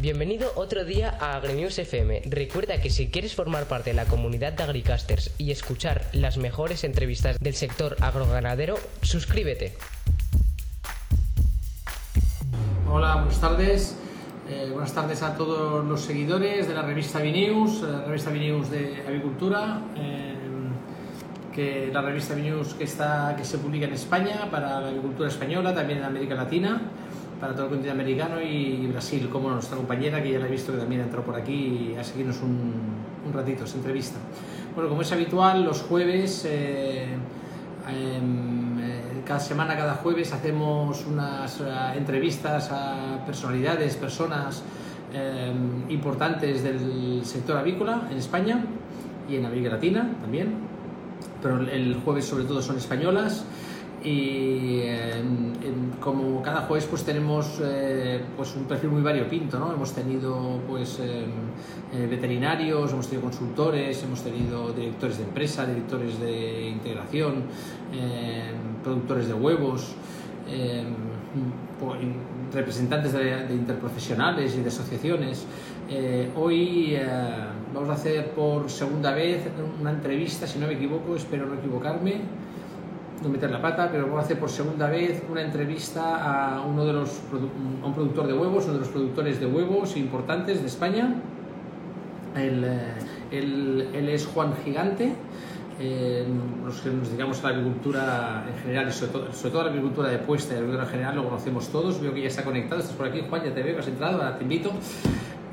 Bienvenido otro día a AgriNews FM. Recuerda que si quieres formar parte de la comunidad de Agricasters y escuchar las mejores entrevistas del sector agroganadero, suscríbete. Hola, buenas tardes. Eh, buenas tardes a todos los seguidores de la revista Vinews, la revista Vinews de Avicultura, eh, que la revista Vinews que, que se publica en España para la agricultura española, también en América Latina para todo el continente americano y Brasil, como nuestra compañera, que ya la he visto que también ha entrado por aquí a seguirnos un, un ratito, esa entrevista. Bueno, como es habitual, los jueves, eh, em, eh, cada semana, cada jueves, hacemos unas eh, entrevistas a personalidades, personas em, importantes del sector avícola en España y en América Latina también, pero el jueves sobre todo son españolas y como cada jueves pues tenemos eh, pues un perfil muy variopinto ¿no? hemos tenido pues em, eh, veterinarios hemos tenido consultores hemos tenido directores de empresa directores de integración productores de huevos em, representantes de, de, interprofesionales y de asociaciones eh, hoy vamos a hacer por segunda vez una entrevista si no me equivoco espero no equivocarme no meter la pata, pero vamos a hacer por segunda vez una entrevista a uno de los a un productor de huevos, uno de los productores de huevos importantes de España. Él, eh, es Juan Gigante. Eh, los que nos dedicamos a la agricultura en general y sobre todo, sobre todo a la agricultura de puesta y la agricultura en general lo conocemos todos. Veo que ya está conectado, estás por aquí, Juan, ya te veo, has entrado, ahora te invito.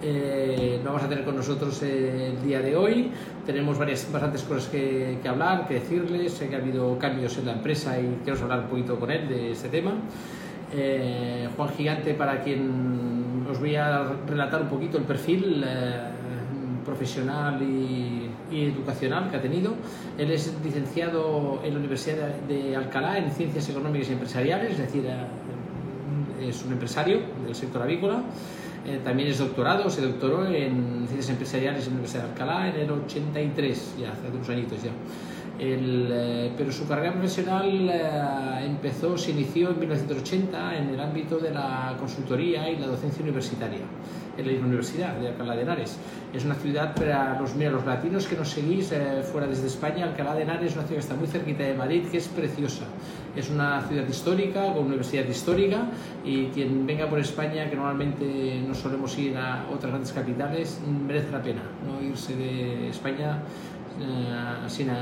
Eh, vamos a tener con nosotros el día de hoy. Tenemos varias, bastantes cosas que, hablar, que decirles. Sé que ha habido cambios en la empresa y quiero hablar un poquito con él de este tema. Eh, Juan Gigante, para quien os voy a relatar un poquito el perfil eh, profesional y, educacional que ha tenido. Él es licenciado en la Universidad de Alcalá en Ciencias Económicas y Empresariales, es decir, es un empresario del sector avícola. Eh, también es doctorado, se doctoró en Ciencias Empresariales en la Universidad de Alcalá en el 83, ya hace unos añitos ya. Eh, pero su carrera profesional eh, empezó, se inició en 1980 en el ámbito de la consultoría y la docencia universitaria en la Universidad de Alcalá de Henares. Es una ciudad para los, mira, los latinos que nos seguís eh, fuera desde España, Alcalá de Henares es una ciudad que está muy cerquita de Madrid, que es preciosa. Es una ciudad histórica, con universidad histórica, y quien venga por España, que normalmente no solemos ir a otras grandes capitales, merece la pena no irse de España eh, sin, eh,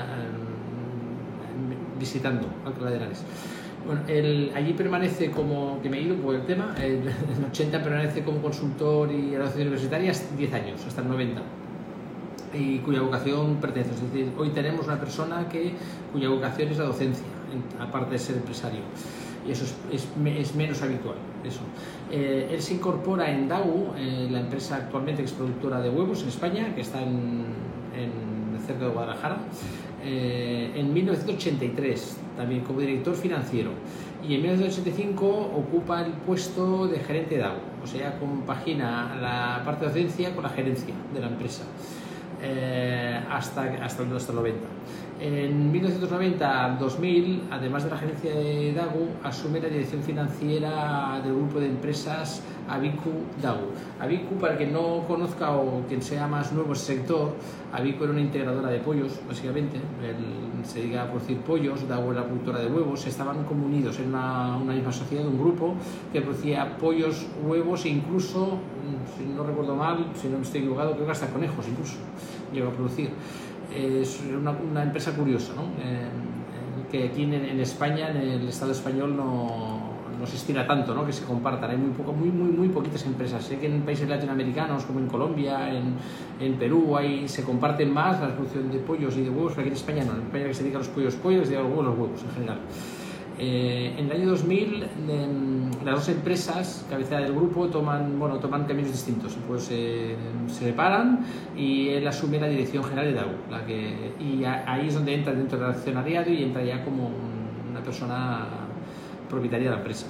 visitando Alcalá de Henares. Bueno, allí permanece como, que me he ido por el tema, en el 80 permanece como consultor y a universitaria 10 años, hasta el 90 y cuya vocación pertenece. Es decir, hoy tenemos una persona que, cuya vocación es la docencia, aparte de ser empresario. Y eso es, es, menos habitual. Eso. Eh, él se incorpora en DAU, eh, la empresa actualmente que es productora de huevos en España, que está en, en cerca de Guadalajara. Eh, en 1983, también como director financiero, y en 1985 ocupa el puesto de gerente de agua, o sea, compagina la parte de docencia con la gerencia de la empresa. Eh, hasta, hasta, el 90. En 1990-2000, además de la gerencia de DAGU, asume la dirección financiera del grupo de empresas Abicu DAGU. Abicu, para quien no conozca o quien sea más nuevo en el sector, Abicu era una integradora de pollos, básicamente. se dedica a producir pollos, DAGU era productora de huevos. Estaban como unidos en una, misma sociedad, un grupo que producía pollos, huevos e incluso, si no recuerdo mal, si no me estoy equivocado, creo que hasta conejos incluso llegó a producir. Es una, una empresa curiosa, ¿no? Que aquí en, en, España, en el Estado español, no, no se estira tanto, ¿no? que se compartan. Hay muy, poco, muy, muy, muy poquitas empresas. Sé que en países latinoamericanos, como en Colombia, en, en Perú, hay, se comparten más la producción de pollos y de huevos, pero aquí en España no. En España que se dedica a los pollos, pollos y a los huevos, los huevos en general. Eh, en el año 2000, las dos empresas, cabecera del grupo, toman, bueno, toman caminos distintos. Pues se separan y él asume la dirección general de DAO. La que, y ahí es donde entra dentro del accionariado y entra ya como una persona propietaria de la empresa.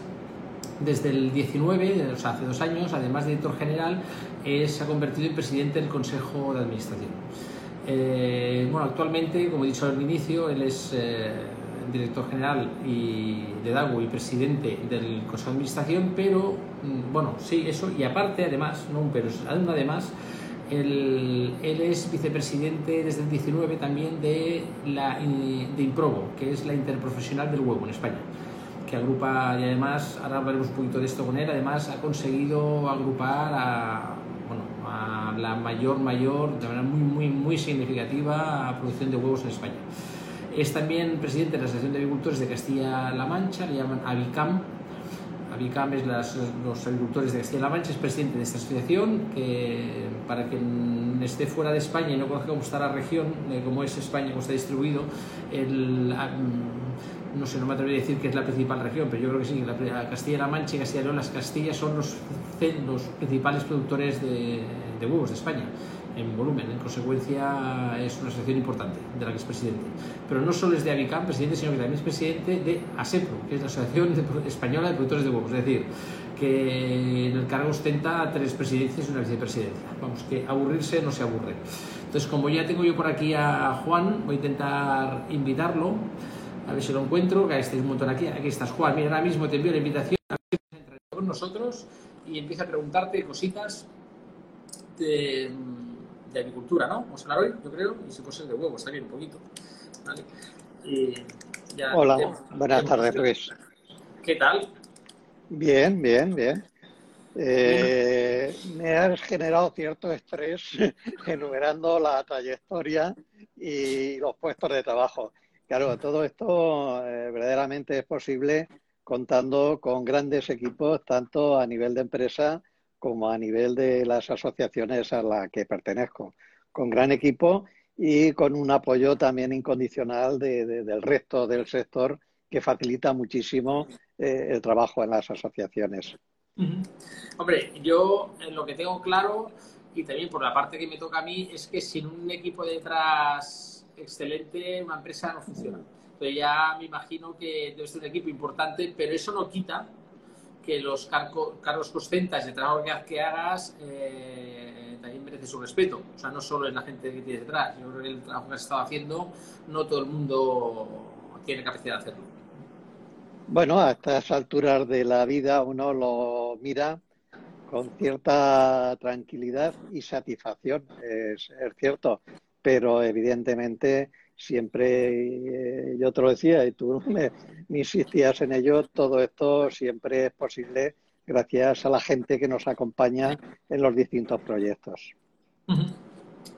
Desde el 19, o sea, hace dos años, además de director general, se ha convertido en presidente del Consejo de Administración. Eh, bueno, actualmente, como he dicho al inicio, él es... Director general y de DAGO y presidente del Consejo de Administración, pero mm, bueno, sí, eso, y aparte, además, no un pero, además, él, él, es vicepresidente desde el 19 también de, la, de Improbo, que es la interprofesional del huevo en España, que agrupa, y además, ahora hablaremos un poquito de esto con él, además ha conseguido agrupar a, bueno, a la mayor, mayor, de manera muy, muy, muy significativa, producción de huevos en España. Es también presidente de la Asociación de Agricultores de Castilla-La Mancha, le llaman ABICAM. ABICAM es los agricultores de Castilla-La Mancha, es presidente de esta asociación que, para quien esté fuera de España y no conozca cómo está la región, eh, cómo es España, cómo está distribuido, el, ah, mm, no sé, no me atrevería a decir que es la principal región, pero yo creo que sí, la, Castilla-La Mancha y Castilla León, las Castillas son los, principales productores de huevos de España en volumen. En consecuencia, es una asociación importante de la que es presidente. Pero no solo es de Avicam presidente, sino que también es presidente de ASEPRO, que es la Asociación Española de Productores de Huevos. Es decir, que en el cargo ostenta tres presidencias y una vicepresidencia. Vamos, que aburrirse no se aburre. Entonces, como ya tengo yo por aquí a Juan, voy a intentar invitarlo. A ver si lo encuentro, que estáis montón aquí. Aquí estás, Juan. Mira, ahora mismo te envío la invitación a con nosotros y empieza a preguntarte cositas de, de agricultura, ¿no? Vamos a hablar hoy, yo creo, y ser de huevos también un poquito. ¿vale? Hola, buenas tardes, Luis. ¿Qué tal? Bien, bien, bien. Eh, me has generado cierto estrés enumerando la trayectoria y los puestos de trabajo. Claro, todo esto eh, verdaderamente es posible contando con grandes equipos, tanto a nivel de empresa como a nivel de las asociaciones a las que pertenezco, con gran equipo y con un apoyo también incondicional del resto del sector que facilita muchísimo eh, el trabajo en las asociaciones. Hombre, yo eh, lo que tengo claro y también por la parte que me toca a mí es que sin un equipo detrás excelente una empresa no funciona. Entonces ya me imagino que debe ser un equipo importante, pero eso no quita que los cargos costentas de trabajo que hagas eh, también merece su respeto. O sea, no solo es la gente que tiene detrás. Yo creo que el trabajo que has estado haciendo, no todo el mundo tiene capacidad de hacerlo. Bueno, a estas alturas de la vida uno lo mira con cierta tranquilidad y satisfacción, es cierto, pero evidentemente siempre, eh, yo te lo decía y tú me, insistías en ello, todo esto siempre es posible gracias a la gente que nos acompaña en los distintos proyectos.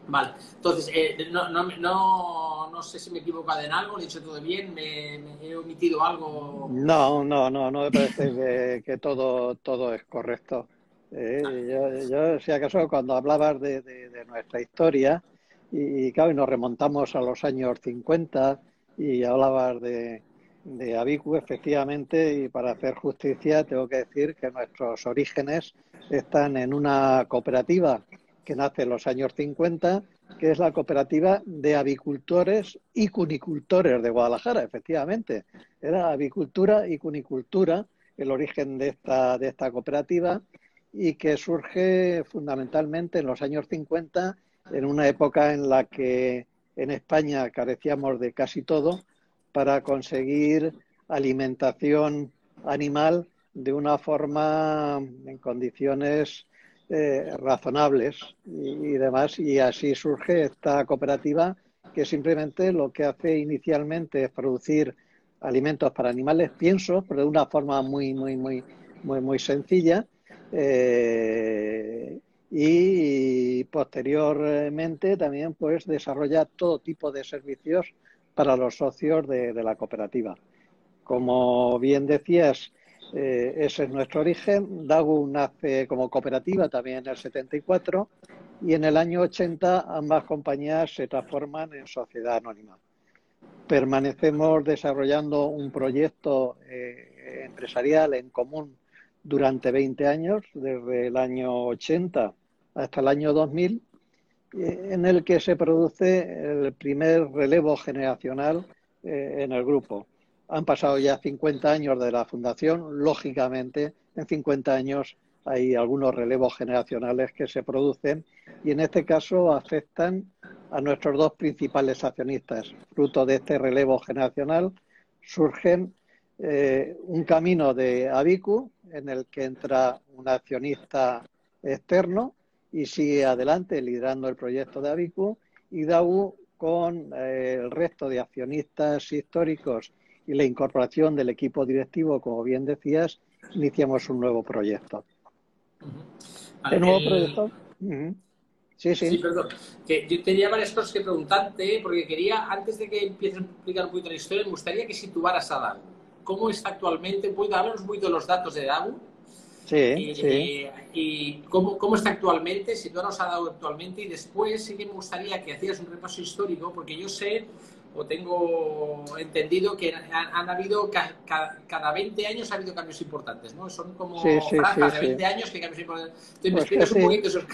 Vale, entonces, eh, no, no, no, no, sé si me he equivocado en algo, lo he dicho todo bien, me, he omitido algo. No, no, no, no me parece que, todo, todo es correcto. Eh, yo, yo, si acaso, cuando hablabas de, de nuestra historia, y, claro, nos remontamos a los años 50 y hablabas de, de Abicu, efectivamente, y para hacer justicia tengo que decir que nuestros orígenes están en una cooperativa que nace en los años 50, que es la cooperativa de avicultores y cunicultores de Guadalajara, efectivamente. Era avicultura y cunicultura el origen de esta, de esta cooperativa y que surge fundamentalmente en los años 50 en una época en la que en España carecíamos de casi todo para conseguir alimentación animal de una forma en condiciones eh, razonables y, demás. Y así surge esta cooperativa que simplemente lo que hace inicialmente es producir alimentos para animales, pienso, pero de una forma muy, muy, muy, muy, muy sencilla. Eh, y posteriormente también pues desarrolla todo tipo de servicios para los socios de, la cooperativa. Como bien decías, eh, ese es nuestro origen. DAGU nace como cooperativa también en el 74 y en el año 80 ambas compañías se transforman en sociedad anónima. Permanecemos desarrollando un proyecto eh, empresarial en común durante 20 años, desde el año 80 hasta el año 2000, eh, en el que se produce el primer relevo generacional eh, en el grupo. Han pasado ya 50 años de la fundación, lógicamente en 50 años hay algunos relevos generacionales que se producen y en este caso afectan a nuestros dos principales accionistas. Fruto de este relevo generacional surgen eh, un camino de Abicu en el que entra un accionista externo y sigue adelante liderando el proyecto de Abicu y DAU con eh, el resto de accionistas históricos y la incorporación del equipo directivo, como bien decías, iniciamos un nuevo proyecto. ¿El nuevo proyecto? Sí, sí. Sí, perdón. Que yo tenía varias cosas que preguntarte, porque quería, antes de que empieces a explicar un poquito la historia, me gustaría que situaras a DAGU. ¿Cómo está actualmente? ¿Puedes darnos un poquito los datos de DAGU? Sí, y, sí. y cómo, cómo, está actualmente, si tú nos ha dado actualmente, y después sí que me gustaría que hacías un repaso histórico, porque yo sé o tengo entendido que han, habido cada, 20 años ha habido cambios importantes, ¿no? Son como sí, sí, de 20 años que cambios importantes. Entonces, pues un poquito esos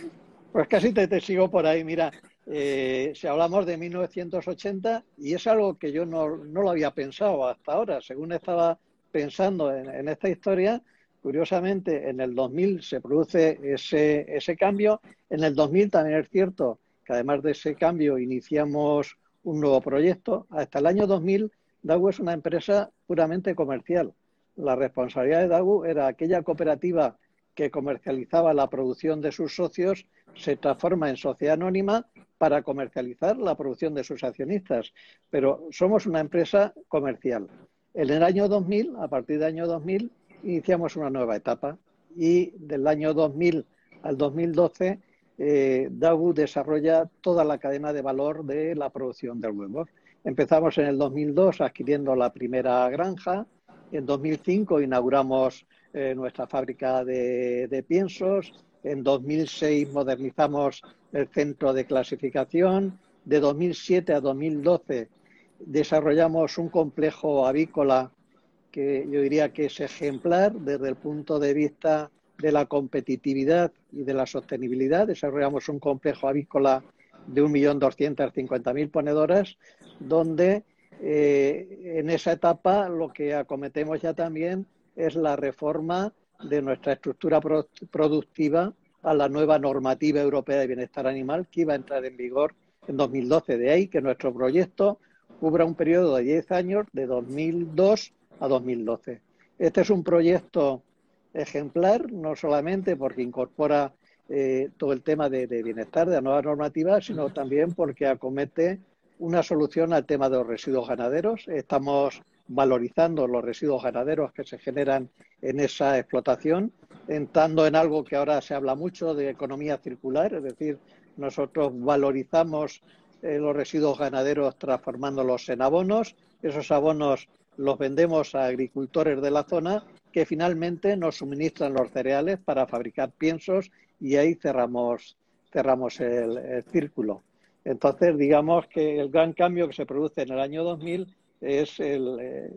pues casi te, sigo por ahí. Mira, eh, si hablamos de 1980, y es algo que yo no, lo había pensado hasta ahora, según estaba pensando en, esta historia, curiosamente en el 2000 se produce ese, ese cambio. En el 2000 también es cierto que además de ese cambio iniciamos un nuevo proyecto. Hasta el año 2000, DAGU es una empresa puramente comercial. La responsabilidad de DAGU era aquella cooperativa que comercializaba la producción de sus socios se transforma en sociedad anónima para comercializar la producción de sus accionistas. Pero somos una empresa comercial. En el año 2000, a partir del año 2000, iniciamos una nueva etapa y del año 2000 al 2012 eh, DAGU desarrolla toda la cadena de valor de la producción del huevo. Empezamos en el 2002 adquiriendo la primera granja, en 2005 inauguramos eh, nuestra fábrica de, piensos. En 2006 modernizamos el centro de clasificación. De 2007 a 2012 desarrollamos un complejo avícola que yo diría que es ejemplar desde el punto de vista de la competitividad y de la sostenibilidad. Desarrollamos un complejo avícola de 1.250.000 ponedoras, donde eh, en esa etapa lo que acometemos ya también es la reforma de nuestra estructura productiva a la nueva normativa europea de bienestar animal que iba a entrar en vigor en 2012. De ahí que nuestro proyecto cubra un periodo de 10 años, de 2002 a 2012. Este es un proyecto ejemplar, no solamente porque incorpora eh, todo el tema de, de, bienestar de la nueva normativa, sino también porque acomete una solución al tema de los residuos ganaderos. Estamos valorizando los residuos ganaderos que se generan en esa explotación, entrando en algo que ahora se habla mucho de economía circular, es decir, nosotros valorizamos eh, los residuos ganaderos transformándolos en abonos, esos abonos los vendemos a agricultores de la zona que finalmente nos suministran los cereales para fabricar piensos y ahí cerramos, cerramos el, el círculo. Entonces, digamos que el gran cambio que se produce en el año 2000 es el, eh,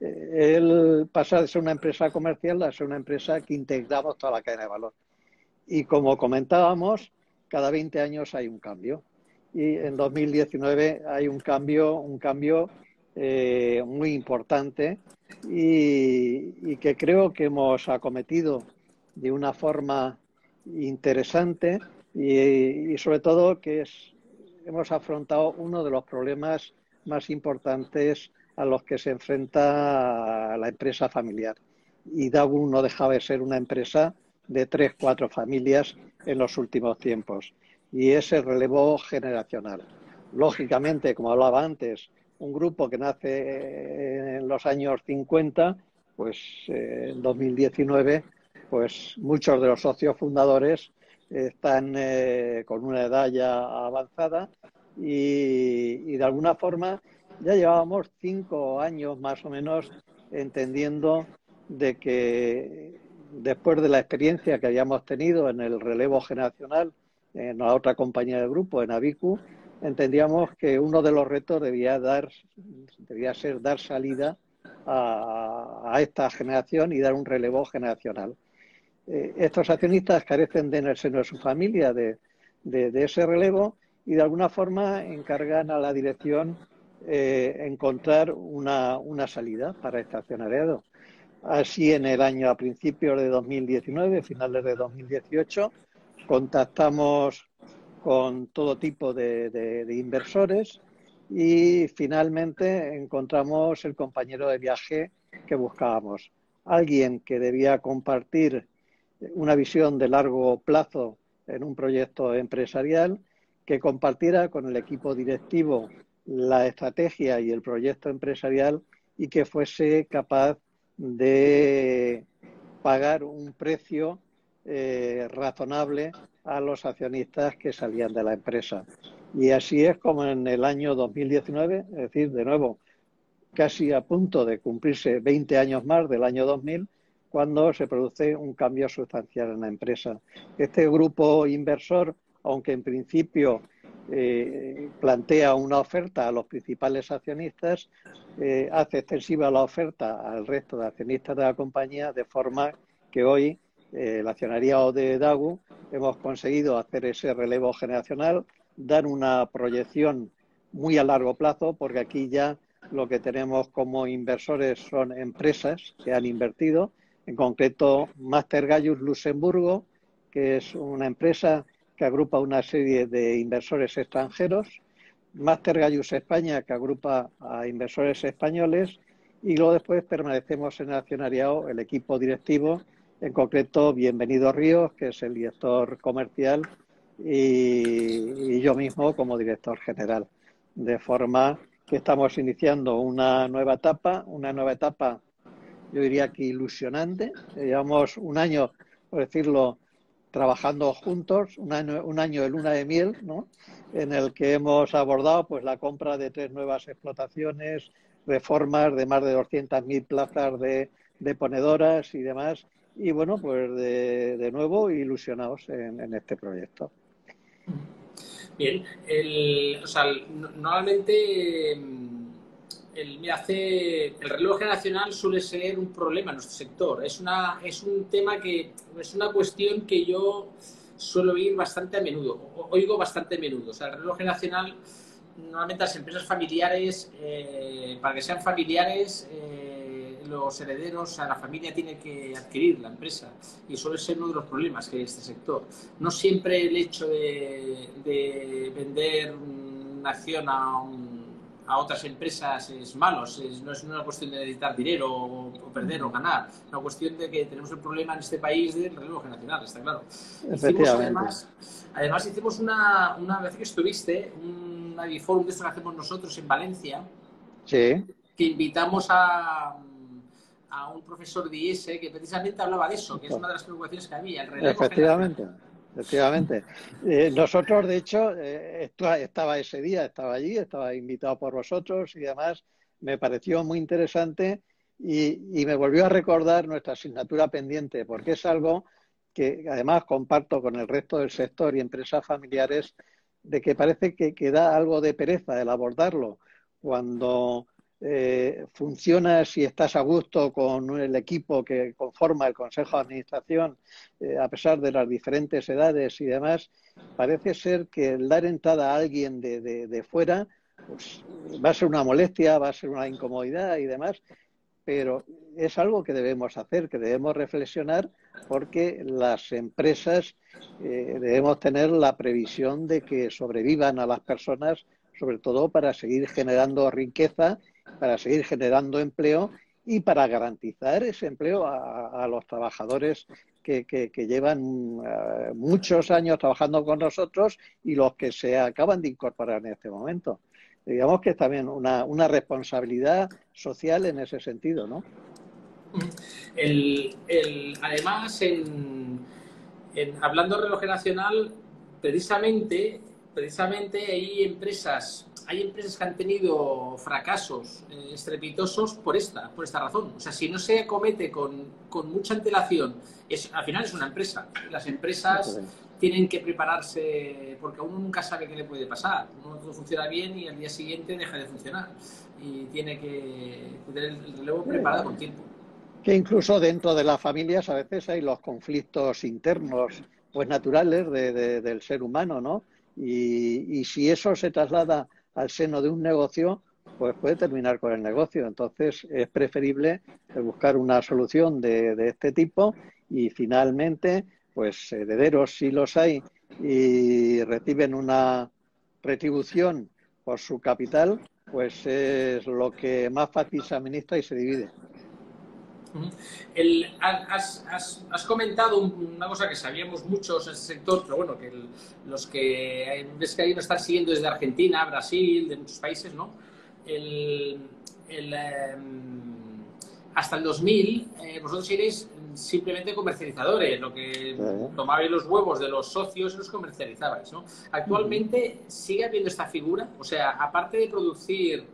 el, pasar de ser una empresa comercial a ser una empresa que integramos toda la cadena de valor. Y como comentábamos, cada 20 años hay un cambio. Y en 2019 hay un cambio, un cambio eh, muy importante y, que creo que hemos acometido de una forma interesante y, y sobre todo que es, hemos afrontado uno de los problemas más importantes a los que se enfrenta la empresa familiar. Y Dagu no dejaba de ser una empresa de tres, cuatro familias en los últimos tiempos. Y es el relevo generacional. Lógicamente, como hablaba antes, un grupo que nace en los años 50, pues eh, en 2019, pues muchos de los socios fundadores están eh, con una edad ya avanzada y, de alguna forma ya llevábamos cinco años más o menos entendiendo de que después de la experiencia que habíamos tenido en el relevo generacional en la otra compañía del grupo, en Abicu, entendíamos que uno de los retos debía, dar, debía ser dar salida a, esta generación y dar un relevo generacional. Eh, estos accionistas carecen de en el seno de su familia de ese relevo y de alguna forma encargan a la dirección eh, encontrar una, una, salida para accionariado. Así, en el año a principios de 2019, finales de 2018, contactamos con todo tipo de, inversores y finalmente encontramos el compañero de viaje que buscábamos. Alguien que debía compartir una visión de largo plazo en un proyecto empresarial, que compartiera con el equipo directivo la estrategia y el proyecto empresarial y que fuese capaz de pagar un precio eh, razonable a los accionistas que salían de la empresa. Y así es como en el año 2019, es decir, de nuevo, casi a punto de cumplirse 20 años más del año 2000, cuando se produce un cambio sustancial en la empresa. Este grupo inversor, aunque en principio eh, plantea una oferta a los principales accionistas, eh, hace extensiva la oferta al resto de accionistas de la compañía, de forma que hoy eh, el accionariado de DAGU hemos conseguido hacer ese relevo generacional, dar una proyección muy a largo plazo, porque aquí ya lo que tenemos como inversores son empresas que han invertido, en concreto Master Gallus Luxemburgo, que es una empresa que agrupa una serie de inversores extranjeros, Master Gallus España, que agrupa a inversores españoles, y luego después permanecemos en el accionariado el equipo directivo, en concreto Bienvenido Ríos, que es el director comercial, y, y yo mismo como director general. De forma que estamos iniciando una nueva etapa, una nueva etapa, yo diría que ilusionante. Llevamos un año, por decirlo, trabajando juntos, un año, un año de luna de miel, ¿no? en el que hemos abordado pues la compra de tres nuevas explotaciones, reformas de más de 200.000 plazas de, de, ponedoras y demás. Y bueno, pues de, de nuevo ilusionados en, en, este proyecto. Bien, el, o sea, normalmente el, hace, el relevo generacional suele ser un problema en nuestro sector. Es, una, es un tema que es una cuestión que yo suelo oír bastante a menudo, oigo bastante a menudo. O sea, el relevo generacional, normalmente las empresas familiares, eh, para que sean familiares, eh, los herederos, o sea, la familia tiene que adquirir la empresa y suele ser uno de los problemas que hay en este sector. No siempre el hecho de, de vender una acción a un a otras empresas es malo, no es una cuestión de necesitar dinero o, perder o ganar, es una cuestión de que tenemos el problema en este país del relevo generacional, está claro. Hicimos, además, además hicimos una, una vez que estuviste, un Aviforum de esto que hacemos nosotros en Valencia, sí. que invitamos a, a un profesor de IES que precisamente hablaba de eso, que es una de las preocupaciones que había, el relevo Efectivamente. Efectivamente. Eh, nosotros, de hecho, eh, estaba ese día, estaba allí, estaba invitado por vosotros y demás. Me pareció muy interesante y, me volvió a recordar nuestra asignatura pendiente, porque es algo que además comparto con el resto del sector y empresas familiares, de que parece que, que da algo de pereza el abordarlo cuando eh, funciona si estás a gusto con el equipo que conforma el Consejo de Administración, eh, a pesar de las diferentes edades y demás, parece ser que el dar entrada a alguien de, de, de fuera pues, va a ser una molestia, va a ser una incomodidad y demás, pero es algo que debemos hacer, que debemos reflexionar, porque las empresas eh, debemos tener la previsión de que sobrevivan a las personas, sobre todo para seguir generando riqueza para seguir generando empleo y para garantizar ese empleo a, los trabajadores que, que, que llevan uh, muchos años trabajando con nosotros y los que se acaban de incorporar en este momento. Digamos que es también una, una responsabilidad social en ese sentido, ¿no? El, el, además, en, en, hablando de reloj nacional, precisamente, precisamente hay empresas hay empresas que han tenido fracasos eh, estrepitosos por esta, por esta razón. O sea, si no se acomete con, con mucha antelación, es, al final es una empresa. Las empresas tienen que prepararse porque uno nunca sabe qué le puede pasar. Uno todo funciona bien y al día siguiente deja de funcionar. Y tiene que tener el relevo preparado con tiempo. Que incluso dentro de las familias a veces hay los conflictos internos pues naturales de, de, del ser humano, ¿no? Y, y si eso se traslada al seno de un negocio, pues puede terminar con el negocio. Entonces es preferible buscar una solución de, de este tipo y finalmente, pues herederos si los hay y reciben una retribución por su capital, pues es lo que más fácil se administra y se divide. Has, comentado una cosa que sabíamos muchos en este sector, pero bueno, que los que ves que hay nos están siguiendo desde Argentina, Brasil, de muchos países, ¿no? El, em, hasta el 2000, eh, vosotros iréis simplemente comercializadores, lo que tomabais los huevos de los socios y los comercializabais. ¿no? Actualmente sigue habiendo esta figura, o sea, aparte de producir,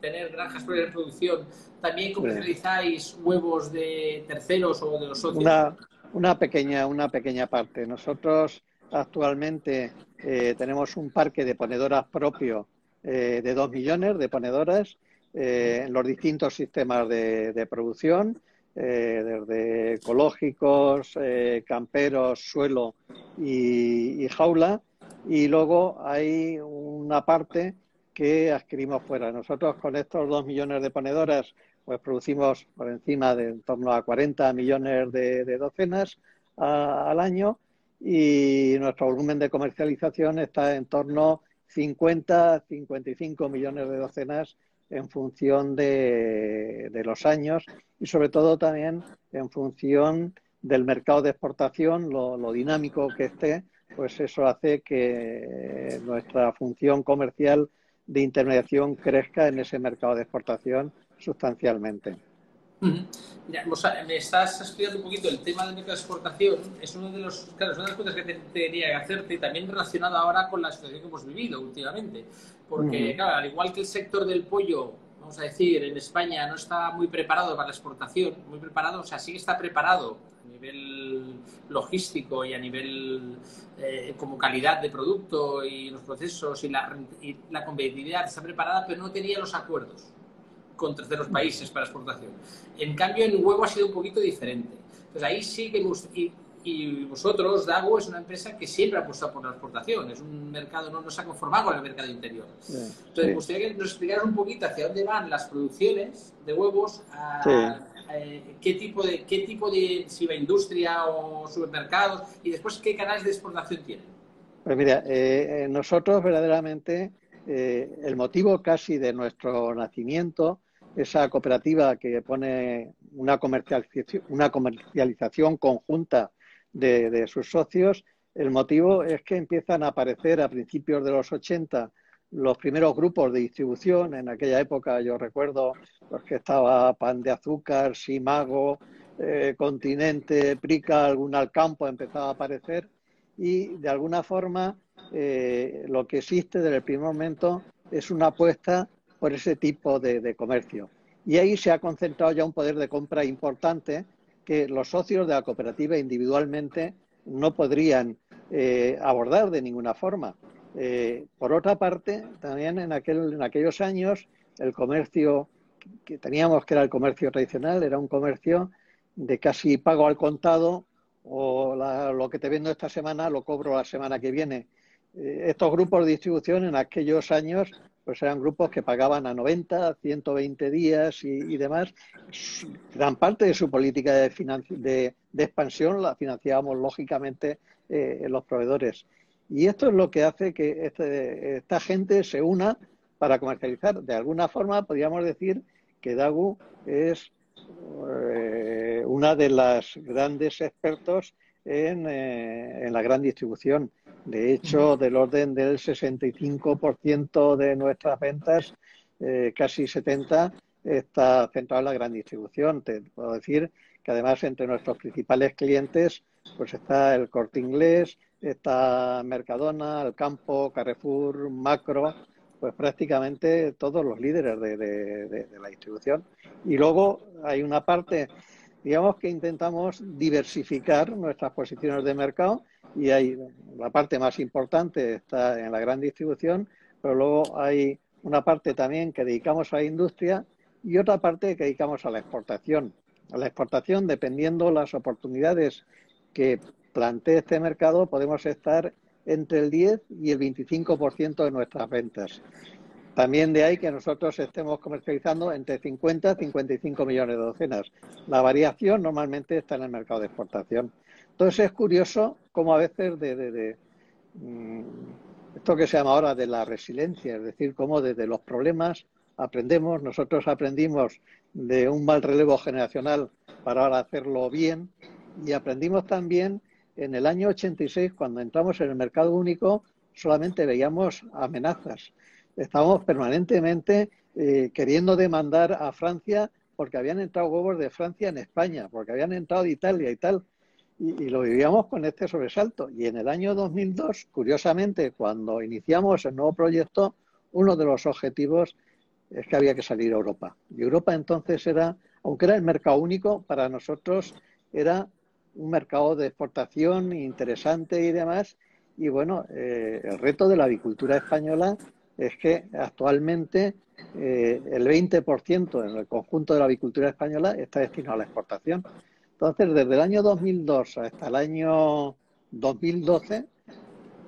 tener granjas de producción, también comercializáis huevos de terceros o de los socios. Una, una pequeña, una pequeña parte. Nosotros actualmente eh, tenemos un parque de ponedoras propio eh, de dos millones de ponedoras eh, en los distintos sistemas de producción desde ecológicos, camperos, suelo y, jaula. Y luego hay una parte que adquirimos fuera. Nosotros con estos dos millones de ponedoras pues producimos por encima de en torno a 40 millones de, docenas al año y nuestro volumen de comercialización está en torno a 50, 55 millones de docenas en función de, los años y sobre todo también en función del mercado de exportación, lo, dinámico que esté, pues eso hace que nuestra función comercial de intermediación crezca en ese mercado de exportación sustancialmente. me estás estudiando un poquito el tema del mercado de exportación. Es uno de los, claro, es una de las cosas que te, quería hacerte, también relacionado ahora con la situación que hemos vivido últimamente. Porque, claro, al igual que el sector del pollo, vamos a decir, en España no está muy preparado para la exportación, muy preparado, o sea, sí que está preparado a nivel logístico y a nivel eh, como calidad de producto y los procesos y la, y la competitividad está preparada, pero no tenía los acuerdos con terceros países para exportación. En cambio, en huevo ha sido un poquito diferente. Entonces ahí sí que y vosotros, Dago, es una empresa que siempre ha apostado por la exportación. Es un mercado, no, se ha conformado con el mercado interior. Entonces, me gustaría que nos explicaras un poquito hacia dónde van las producciones de huevos, eh, qué tipo de, qué tipo de, si va industria o supermercados, y después qué canales de exportación tienen. Pues mira, eh, eh, nosotros verdaderamente, el motivo casi de nuestro nacimiento, esa cooperativa que pone una comercialización, conjunta de, sus socios. El motivo es que empiezan a aparecer a principios de los 80 los primeros grupos de distribución. En aquella época yo recuerdo los que estaba Pan de Azúcar, Simago, eh, Continente, Prica, algún Alcampo empezaba a aparecer y de alguna forma eh, lo que existe desde el primer momento es una apuesta por ese tipo de comercio. Y ahí se ha concentrado ya un poder de compra importante que los socios de la cooperativa individualmente no podrían eh, abordar de ninguna forma. Eh, por otra parte, también en, aquel, en aquellos años, el comercio que teníamos, que era el comercio tradicional, era un comercio de casi pago al contado o lo que te vendo esta semana lo cobro la semana que viene. Eh, estos grupos de distribución en aquellos años pues eran grupos que pagaban a 90, 120 días y, demás. Gran parte de su política de, expansión la financiábamos lógicamente eh, los proveedores. Y esto es lo que hace que este, esta gente se una para comercializar. De alguna forma, podríamos decir que Dagu es eh, una de las grandes expertos en, eh, en la gran distribución. De hecho, del orden del 65% de nuestras ventas, eh, casi 70%, está centrado en la gran distribución. Te puedo decir que además entre nuestros principales clientes pues está el Corte Inglés, está Mercadona, El Campo, Carrefour, Macro, pues prácticamente todos los líderes de la distribución. Y luego hay una parte, digamos que intentamos diversificar nuestras posiciones de mercado y hay la parte más importante está en la gran distribución, pero luego hay una parte también que dedicamos a la industria y otra parte que dedicamos a la exportación. A la exportación, dependiendo las oportunidades que plantee este mercado, podemos estar entre el 10 y el 25% de nuestras ventas. También de ahí que nosotros estemos comercializando entre 50 y 55 millones de docenas. La variación normalmente está en el mercado de exportación. Entonces es curioso cómo a veces de, mm, esto que se llama ahora de la resiliencia, es decir, cómo desde los problemas aprendemos, nosotros aprendimos de un mal relevo generacional para ahora hacerlo bien y aprendimos también en el año 86 cuando entramos en el mercado único solamente veíamos amenazas. Estábamos permanentemente eh, queriendo demandar a Francia porque habían entrado huevos de Francia en España, porque habían entrado de Italia y tal. Y, lo vivíamos con este sobresalto. Y en el año 2002, curiosamente, cuando iniciamos el nuevo proyecto, uno de los objetivos es que había que salir a Europa. Y Europa entonces era, aunque era el mercado único, para nosotros era un mercado de exportación interesante y demás. Y bueno, eh, el reto de la avicultura española es que actualmente eh, el 20% en el conjunto de la avicultura española está destinado a la exportación. Entonces, desde el año 2002 hasta el año 2012,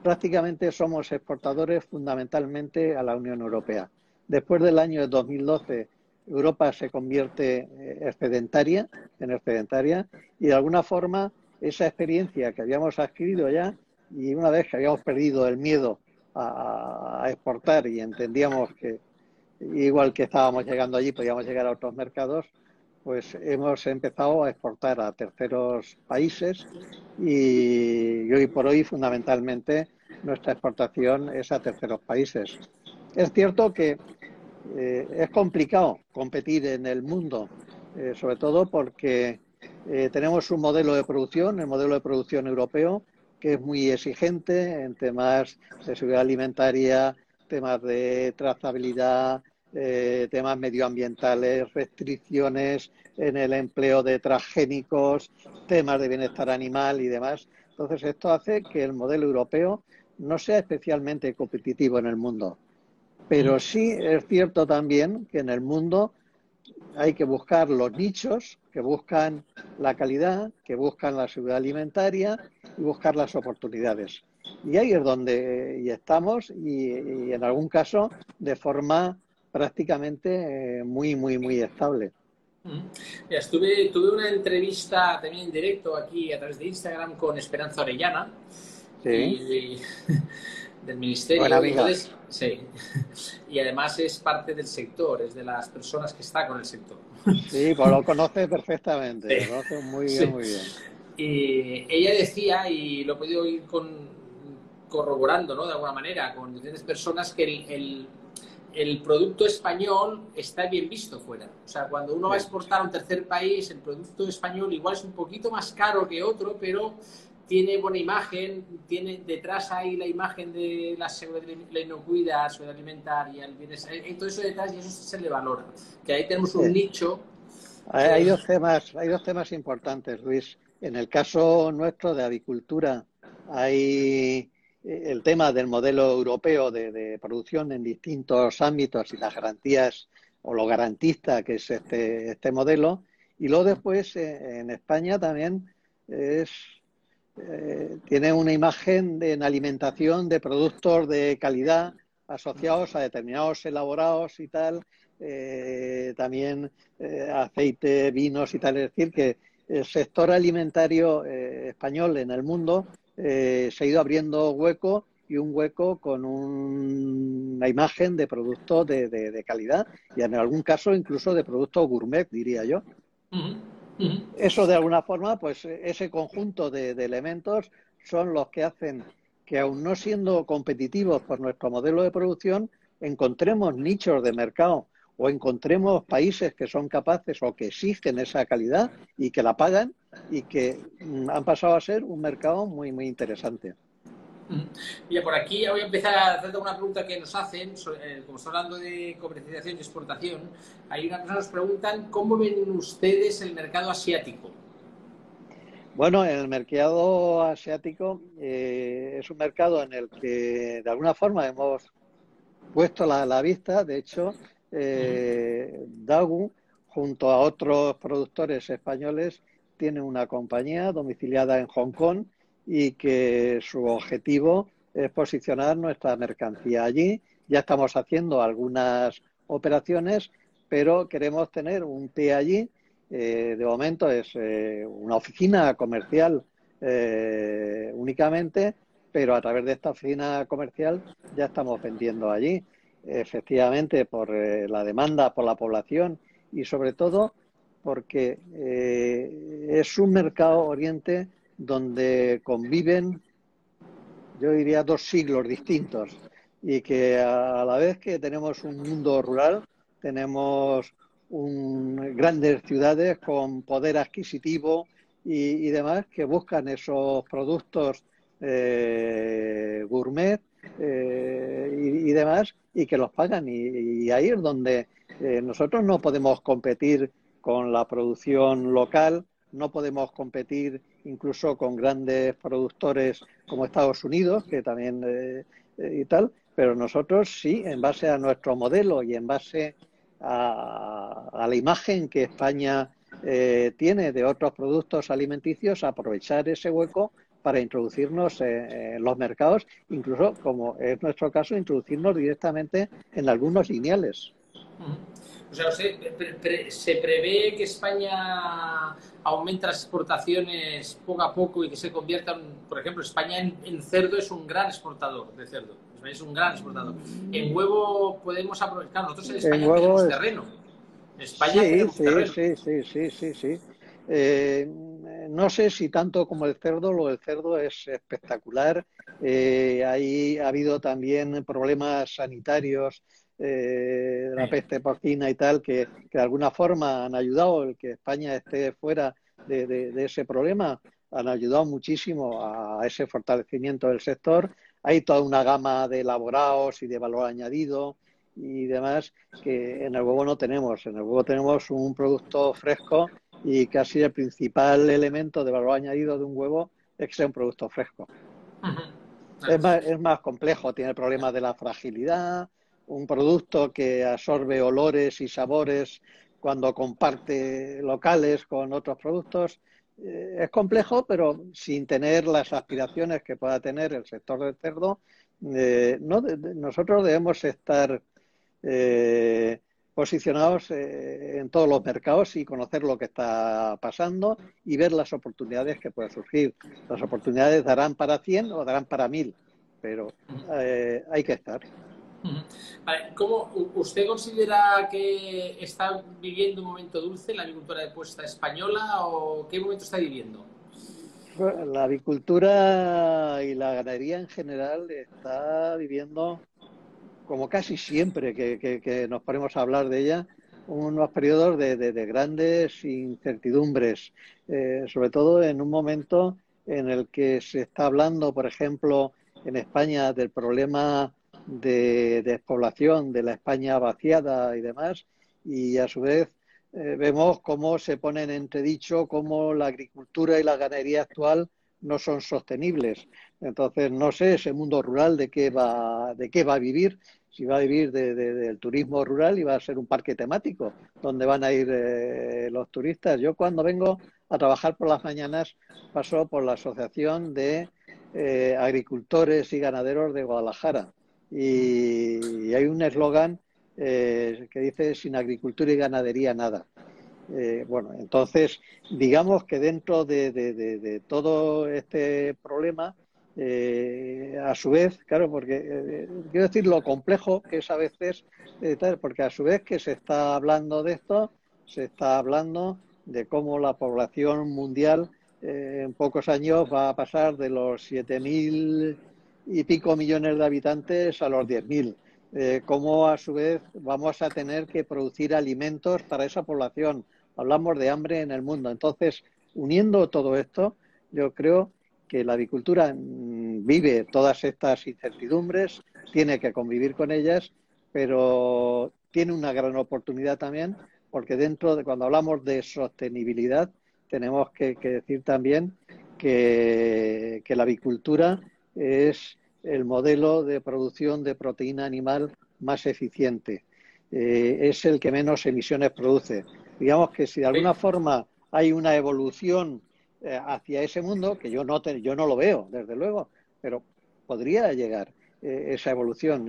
prácticamente somos exportadores fundamentalmente a la Unión Europea. Después del año 2012, Europa se convierte eh, excedentaria, en excedentaria, y de alguna forma esa experiencia que habíamos adquirido ya, y una vez que habíamos perdido el miedo a, exportar y entendíamos que igual que estábamos llegando allí, podíamos llegar a otros mercados, pues hemos empezado a exportar a terceros países y hoy por hoy fundamentalmente nuestra exportación es a terceros países. Es cierto que eh, es complicado competir en el mundo, eh, sobre todo porque eh, tenemos un modelo de producción, el modelo de producción europeo, que es muy exigente en temas de seguridad alimentaria, temas de trazabilidad, eh, temas medioambientales, restricciones en el empleo de transgénicos, temas de bienestar animal y demás. Entonces, esto hace que el modelo europeo no sea especialmente competitivo en el mundo. Pero mm. sí es cierto también que en el mundo hay que buscar los nichos que buscan la calidad, que buscan la seguridad alimentaria y buscar las oportunidades. Y ahí es donde y estamos y, y en algún caso de forma prácticamente eh, muy, muy, muy estable. estuve, tuve una entrevista también en directo aquí a través de Instagram con Esperanza Orellana. Y, del Ministerio. Entonces, sí. Y además es parte del sector, es de las personas que está con el sector. Sí, pues lo conoce perfectamente, lo conoce muy bien, muy bien. Y ella decía, y lo he podido ir con, corroborando, ¿no? De alguna manera, con diferentes personas, que el el producto español está bien visto fuera. O sea, cuando uno va a exportar a un tercer país, el producto español igual es un poquito más caro que otro, pero tiene buena imagen, tiene detrás ahí la imagen de la seguridad, la inocuidad, seguridad alimentaria, el bienestar, y todo eso detrás y eso se le valora. Que ahí tenemos un nicho. Hay, dos temas, hay dos temas importantes, Luis. En el caso nuestro de avicultura, hay el tema del modelo europeo de, producción en distintos ámbitos y las garantías o lo garantista que es este, este modelo. Y luego después eh, en España también es, eh, tiene una imagen de, en alimentación de productos de calidad asociados a determinados elaborados y tal, eh, también aceite, vinos y tal. Es decir, que el sector alimentario español en el mundo eh, se ha ido abriendo hueco y un hueco con una imagen de producto de, calidad y en algún caso incluso de producto gourmet, diría yo. Eso de alguna forma, pues ese conjunto de, elementos son los que hacen que aun no siendo competitivos por nuestro modelo de producción, encontremos nichos de mercado o encontremos países que son capaces o que exigen esa calidad y que la pagan y que mm, han pasado a ser un mercado muy, muy interesante. Mira, por aquí voy a empezar a hacer una pregunta que nos hacen, eh, como está hablando de comercialización y exportación, hay una cosa nos preguntan, ¿cómo ven ustedes el mercado asiático? Bueno, el mercado asiático eh, es un mercado en el que de alguna forma hemos puesto la, la vista, de hecho, eh, Dagu, junto a otros productores españoles, tiene una compañía domiciliada en Hong Kong y que su objetivo es posicionar nuestra mercancía allí. Ya estamos haciendo algunas operaciones, pero queremos tener un pie allí. Eh, de momento es eh, una oficina comercial eh, únicamente, pero a través de esta oficina comercial ya estamos vendiendo allí, efectivamente, por la demanda, por la población y sobre todo porque es un mercado oriente donde conviven, yo diría, dos siglos distintos y que a la vez que tenemos un mundo rural, tenemos grandes ciudades con poder adquisitivo y, demás que buscan esos productos eh, gourmet eh, y, demás y que los pagan. Y, ahí es donde eh, nosotros no podemos competir con la producción local, no podemos competir incluso con grandes productores como Estados Unidos, que también y tal, pero nosotros sí, en base a nuestro modelo y en base a, la imagen que España eh, tiene de otros productos alimenticios, aprovechar ese hueco para introducirnos en, los mercados, incluso, como es nuestro caso, introducirnos directamente en algunos lineales. O sea, ¿se prevé que España aumente las exportaciones poco a poco y que se convierta, en, por ejemplo, España en cerdo es un gran exportador de cerdo? es un gran exportador. En huevo podemos aprovechar, nosotros en España tenemos terreno. España sí, sí, terreno. sí, sí, sí, sí, sí. Eh, no sé si tanto como el cerdo, lo del cerdo es espectacular. Eh, ahí ha habido también problemas sanitarios, eh, la peste porcina y tal, que, de alguna forma han ayudado el que España esté fuera de, de ese problema, han ayudado muchísimo a ese fortalecimiento del sector hay toda una gama de elaborados y de valor añadido y demás que en el huevo no tenemos. En el huevo tenemos un producto fresco y casi el principal elemento de valor añadido de un huevo es que sea un producto fresco. es, más, es más complejo, tiene el problema de la fragilidad, un producto que absorbe olores y sabores cuando comparte locales con otros productos eh, es complejo, pero sin tener las aspiraciones que pueda tener el sector del cerdo, eh, no, nosotros debemos estar eh, posicionados en todos los mercados y conocer lo que está pasando y ver las oportunidades que pueden surgir. Las oportunidades darán para 100 o darán para 1000, pero hay que estar. ¿Cómo usted considera que está viviendo un momento dulce la agricultura de puesta española o qué momento está viviendo? La avicultura y la ganadería en general está viviendo, como casi siempre que, nos ponemos a hablar de ella, unos periodos de, grandes incertidumbres, eh, sobre todo en un momento en el que se está hablando, por ejemplo, en España del problema de despoblación de la España vaciada y demás, y a su vez eh, vemos cómo se ponen en entredicho cómo la agricultura y la ganadería actual no son sostenibles. Entonces, no sé ese mundo rural de qué va, de qué va a vivir, si va a vivir del turismo rural y va a ser un parque temático donde van a ir eh, los turistas. Yo cuando vengo a trabajar por las mañanas paso por la Asociación de eh, Agricultores y Ganaderos de Guadalajara y, hay un eslogan eh, que dice sin agricultura y ganadería nada. Eh, bueno, entonces, digamos que dentro de, todo este problema, eh, a su vez, claro, porque quiero decir lo complejo que es a veces, porque a su vez que se está hablando de esto, se está hablando de cómo la población mundial en pocos años va a pasar de los 7.000 y pico millones de habitantes a los 10.000. Eh, cómo a su vez vamos a tener que producir alimentos para esa población. Hablamos de hambre en el mundo. Entonces, uniendo todo esto, yo creo que la agricultura mm, vive todas estas incertidumbres, tiene que convivir con ellas, pero tiene una gran oportunidad también, porque dentro de cuando hablamos de sostenibilidad, tenemos que, decir también que, que la avicultura es el modelo de producción de proteína animal más eficiente. Eh, es el que menos emisiones produce. Digamos que si de alguna forma hay una evolución eh, hacia ese mundo, que yo no, yo no lo veo, desde luego, pero podría llegar eh, esa evolución.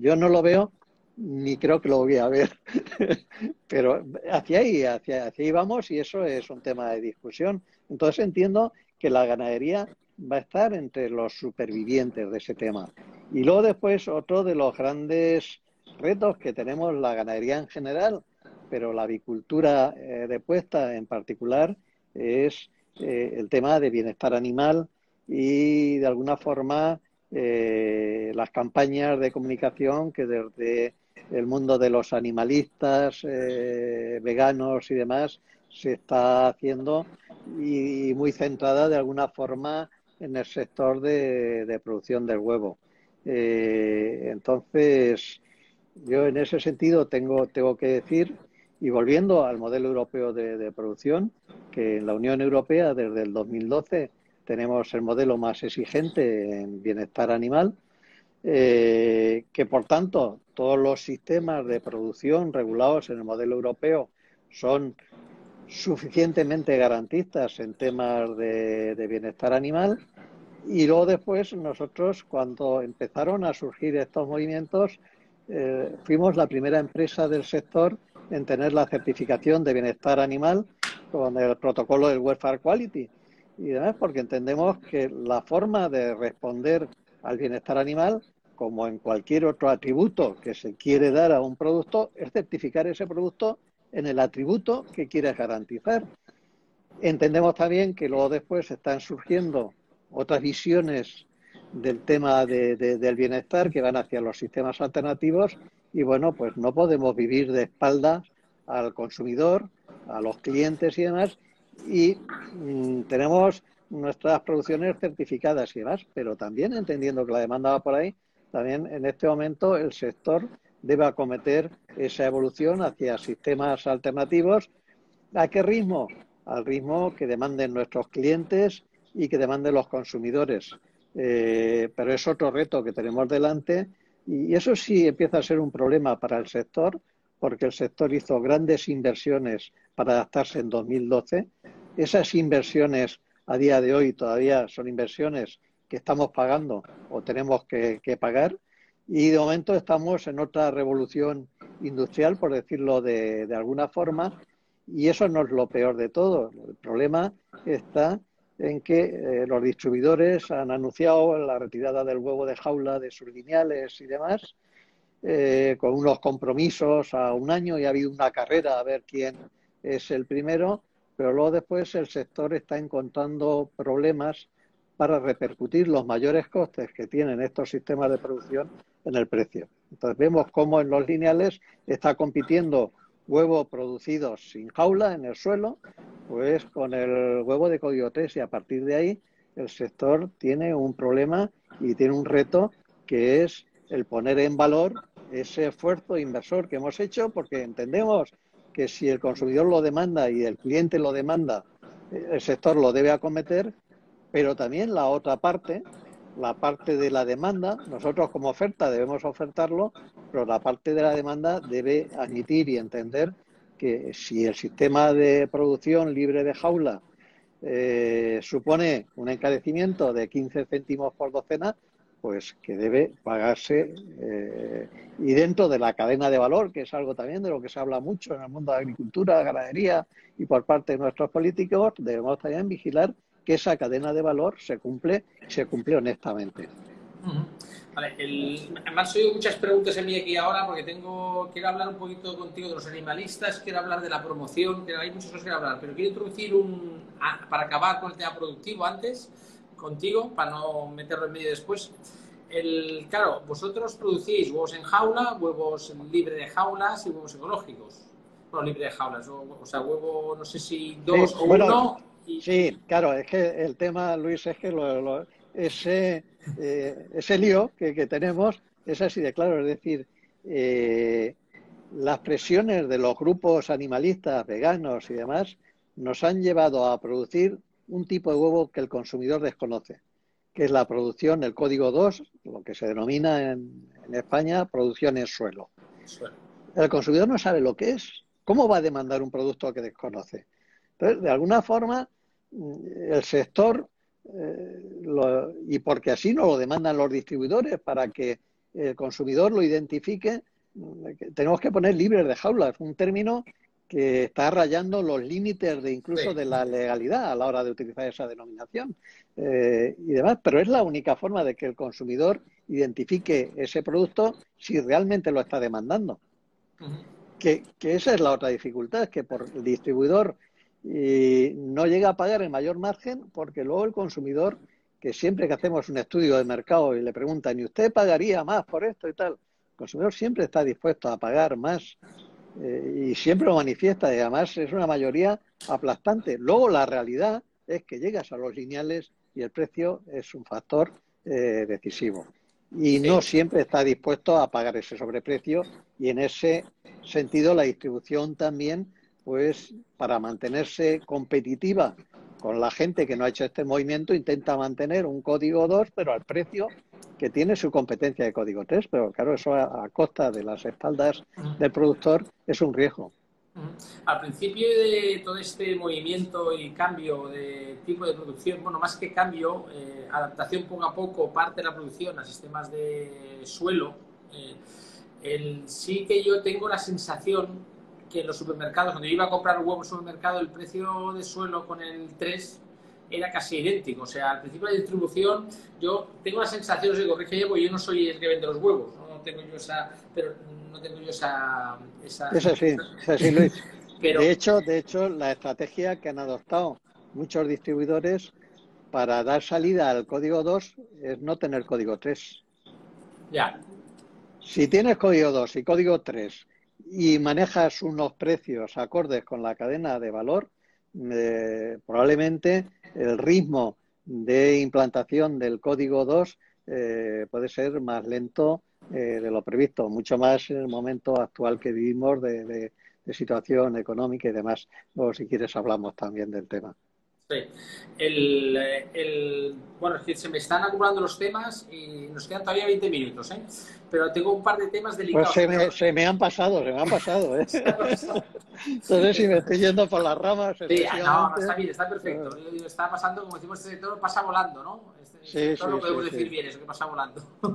yo no lo veo ni creo que lo voy a ver, pero hacia ahí, hacia, hacia ahí vamos y eso es un tema de discusión. Entonces entiendo que la ganadería va a estar entre los supervivientes de ese tema. Y luego después otro de los grandes retos que tenemos la ganadería en general, pero la avicultura eh, de puesta en particular, es eh, el tema de bienestar animal y de alguna forma eh, las campañas de comunicación que desde el mundo de los animalistas, veganos y demás se está haciendo y muy centrada de alguna forma en el sector de, producción del huevo. Eh, entonces, yo en ese sentido tengo, tengo que decir, y volviendo al modelo europeo de, producción, que en la Unión Europea desde el 2012 tenemos el modelo más exigente en bienestar animal, eh, que por tanto todos los sistemas de producción regulados en el modelo europeo son suficientemente garantistas en temas de, bienestar animal. Y luego después nosotros, cuando empezaron a surgir estos movimientos, eh, fuimos la primera empresa del sector en tener la certificación de bienestar animal con el protocolo del Welfare Quality. Y además porque entendemos que la forma de responder al bienestar animal, como en cualquier otro atributo que se quiere dar a un producto, es certificar ese producto en el atributo que quieres garantizar. Entendemos también que luego después están surgiendo otras visiones del tema del bienestar que van hacia los sistemas alternativos y bueno, pues no podemos vivir de espaldas al consumidor, a los clientes y demás y mm, tenemos nuestras producciones certificadas y demás, pero también entendiendo que la demanda va por ahí, también en este momento el sector debe acometer esa evolución hacia sistemas alternativos. ¿A qué ritmo? Al ritmo que demanden nuestros clientes y que demanden los consumidores. Eh, pero es otro reto que tenemos delante y eso sí empieza a ser un problema para el sector porque el sector hizo grandes inversiones para adaptarse en 2012. Esas inversiones a día de hoy todavía son inversiones que estamos pagando o tenemos que pagar y de momento estamos en otra revolución industrial, por decirlo de, alguna forma, y eso no es lo peor de todo. El problema está en que eh, los distribuidores han anunciado la retirada del huevo de jaula de sus lineales y demás, eh, con unos compromisos a un año y ha habido una carrera a ver quién es el primero, pero luego después el sector está encontrando problemas para repercutir los mayores costes que tienen estos sistemas de producción en el precio. Entonces vemos cómo en los lineales está compitiendo huevo producido sin jaula en el suelo, pues con el huevo de código 3 y a partir de ahí el sector tiene un problema y tiene un reto que es el poner en valor ese esfuerzo inversor que hemos hecho porque entendemos que si el consumidor lo demanda y el cliente lo demanda, el sector lo debe acometer, pero también la otra parte, la parte de la demanda, nosotros como oferta debemos ofertarlo, pero la parte de la demanda debe admitir y entender que si el sistema de producción libre de jaula eh, supone un encarecimiento de 15 céntimos por docena, pues que debe pagarse eh, y dentro de la cadena de valor, que es algo también de lo que se habla mucho en el mundo de agricultura, ganadería y por parte de nuestros políticos, debemos también vigilar que esa cadena de valor se cumple se cumple honestamente. Vale, el, además he muchas preguntas en mí aquí ahora porque tengo quiero hablar un poquito contigo de los animalistas, quiero hablar de la promoción, que hay muchas cosas que hablar, pero quiero introducir un para acabar con el tema productivo antes contigo para no meterlo en medio después. El, claro, vosotros producís huevos en jaula, huevos libre de jaulas y huevos ecológicos. Bueno, libre de jaulas, o, sea, huevo, no sé si dos o uno Sí, claro, es que el tema, Luis, es que ese, eh, ese lío que, tenemos es así de claro. Es decir, eh, las presiones de los grupos animalistas, veganos y demás, nos han llevado a producir un tipo de huevo que el consumidor desconoce, que es la producción, el código 2, lo que se denomina en, en España producción en suelo. El consumidor no sabe lo que es. ¿Cómo va a demandar un producto que desconoce? Entonces, de alguna forma, el sector, eh, y porque así no lo demandan los distribuidores para que el consumidor lo identifique, tenemos que poner libres de jaulas, un término que está rayando los límites de incluso de la legalidad a la hora de utilizar esa denominación eh, y demás, pero es la única forma de que el consumidor identifique ese producto si realmente lo está demandando. que, esa es la otra dificultad, que por el distribuidor no llega a pagar el mayor margen porque luego el consumidor, que siempre que hacemos un estudio de mercado y le preguntan, ¿y usted pagaría más por esto y tal? El consumidor siempre está dispuesto a pagar más eh, y siempre lo manifiesta y además es una mayoría aplastante. Luego la realidad es que llegas a los lineales y el precio es un factor eh, decisivo. Y no siempre está dispuesto a pagar ese sobreprecio y en ese sentido la distribución también, pues para mantenerse competitiva con la gente que no ha hecho este movimiento, intenta mantener un código 2, pero al precio que tiene su competencia de código 3, pero claro, eso a, costa de las espaldas del productor es un riesgo. Al principio de todo este movimiento y cambio de tipo de producción, bueno, más que cambio, eh, adaptación poco a poco, parte de la producción a sistemas de suelo, eh, el, sí que yo tengo la sensación que en los supermercados, cuando yo iba a comprar huevos en el supermercado, el precio de suelo con el 3 era casi idéntico. O sea, al principio de la distribución, yo tengo la sensación, se corrige yo, yo no soy el que vende los huevos, no, tengo yo esa, pero no tengo yo esa... esa eso sí, eso sí, Luis. De, hecho, de hecho, la estrategia que han adoptado muchos distribuidores para dar salida al código 2 es no tener código 3. Ya. Si tienes código 2 y código 3 y manejas unos precios acordes con la cadena de valor, eh, probablemente el ritmo de implantación del código 2 eh, puede ser más lento eh, de lo previsto, mucho más en el momento actual que vivimos de, situación económica y demás. Luego, si quieres, hablamos también del tema. Sí. El, bueno, es que se me están acumulando los temas y nos quedan todavía 20 minutos, ¿eh? Pero tengo un par de temas delicados. Pues se me, han pasado, se me han pasado, ¿eh? Entonces, si me estoy yendo por las ramas... Sí, no, está bien, está perfecto. Está pasando, como decimos, este sector pasa volando, ¿no? Este sí, sector sí, lo podemos decir bien, eso que pasa volando.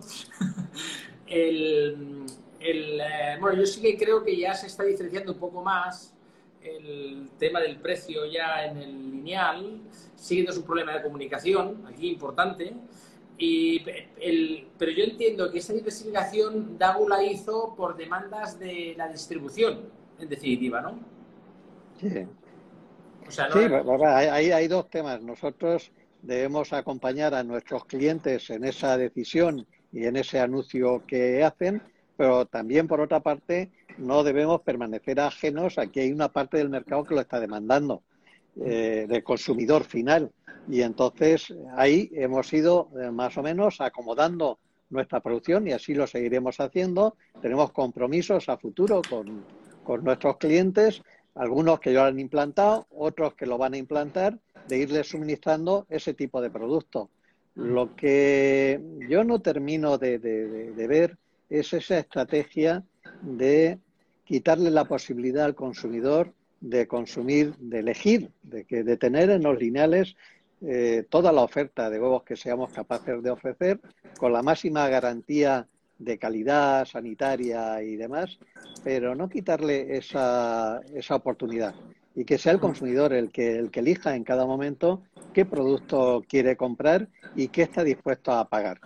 el, el, eh, bueno, yo sí que creo que ya se está diferenciando un poco más el tema del precio ya en el lineal, sigue un problema de comunicación, aquí importante, y el, pero yo entiendo que esa diversificación Dagu la hizo por demandas de la distribución, en definitiva, ¿no? Sí. O sea, sí, hay, hay dos temas. Nosotros debemos acompañar a nuestros clientes en esa decisión y en ese anuncio que hacen, pero también, por otra parte, no debemos permanecer ajenos a que hay una parte del mercado que lo está demandando, eh, del consumidor final. Y entonces ahí hemos ido eh, más o menos acomodando nuestra producción y así lo seguiremos haciendo. Tenemos compromisos a futuro con, con nuestros clientes, algunos que ya lo han implantado, otros que lo van a implantar, de irles suministrando ese tipo de producto. Lo que yo no termino de, de ver es esa estrategia de quitarle la posibilidad al consumidor de consumir, de elegir, de, tener en los lineales eh, toda la oferta de huevos que seamos capaces de ofrecer con la máxima garantía de calidad sanitaria y demás, pero no quitarle esa, esa oportunidad y que sea el consumidor el que elija en cada momento qué producto quiere comprar y qué está dispuesto a pagar.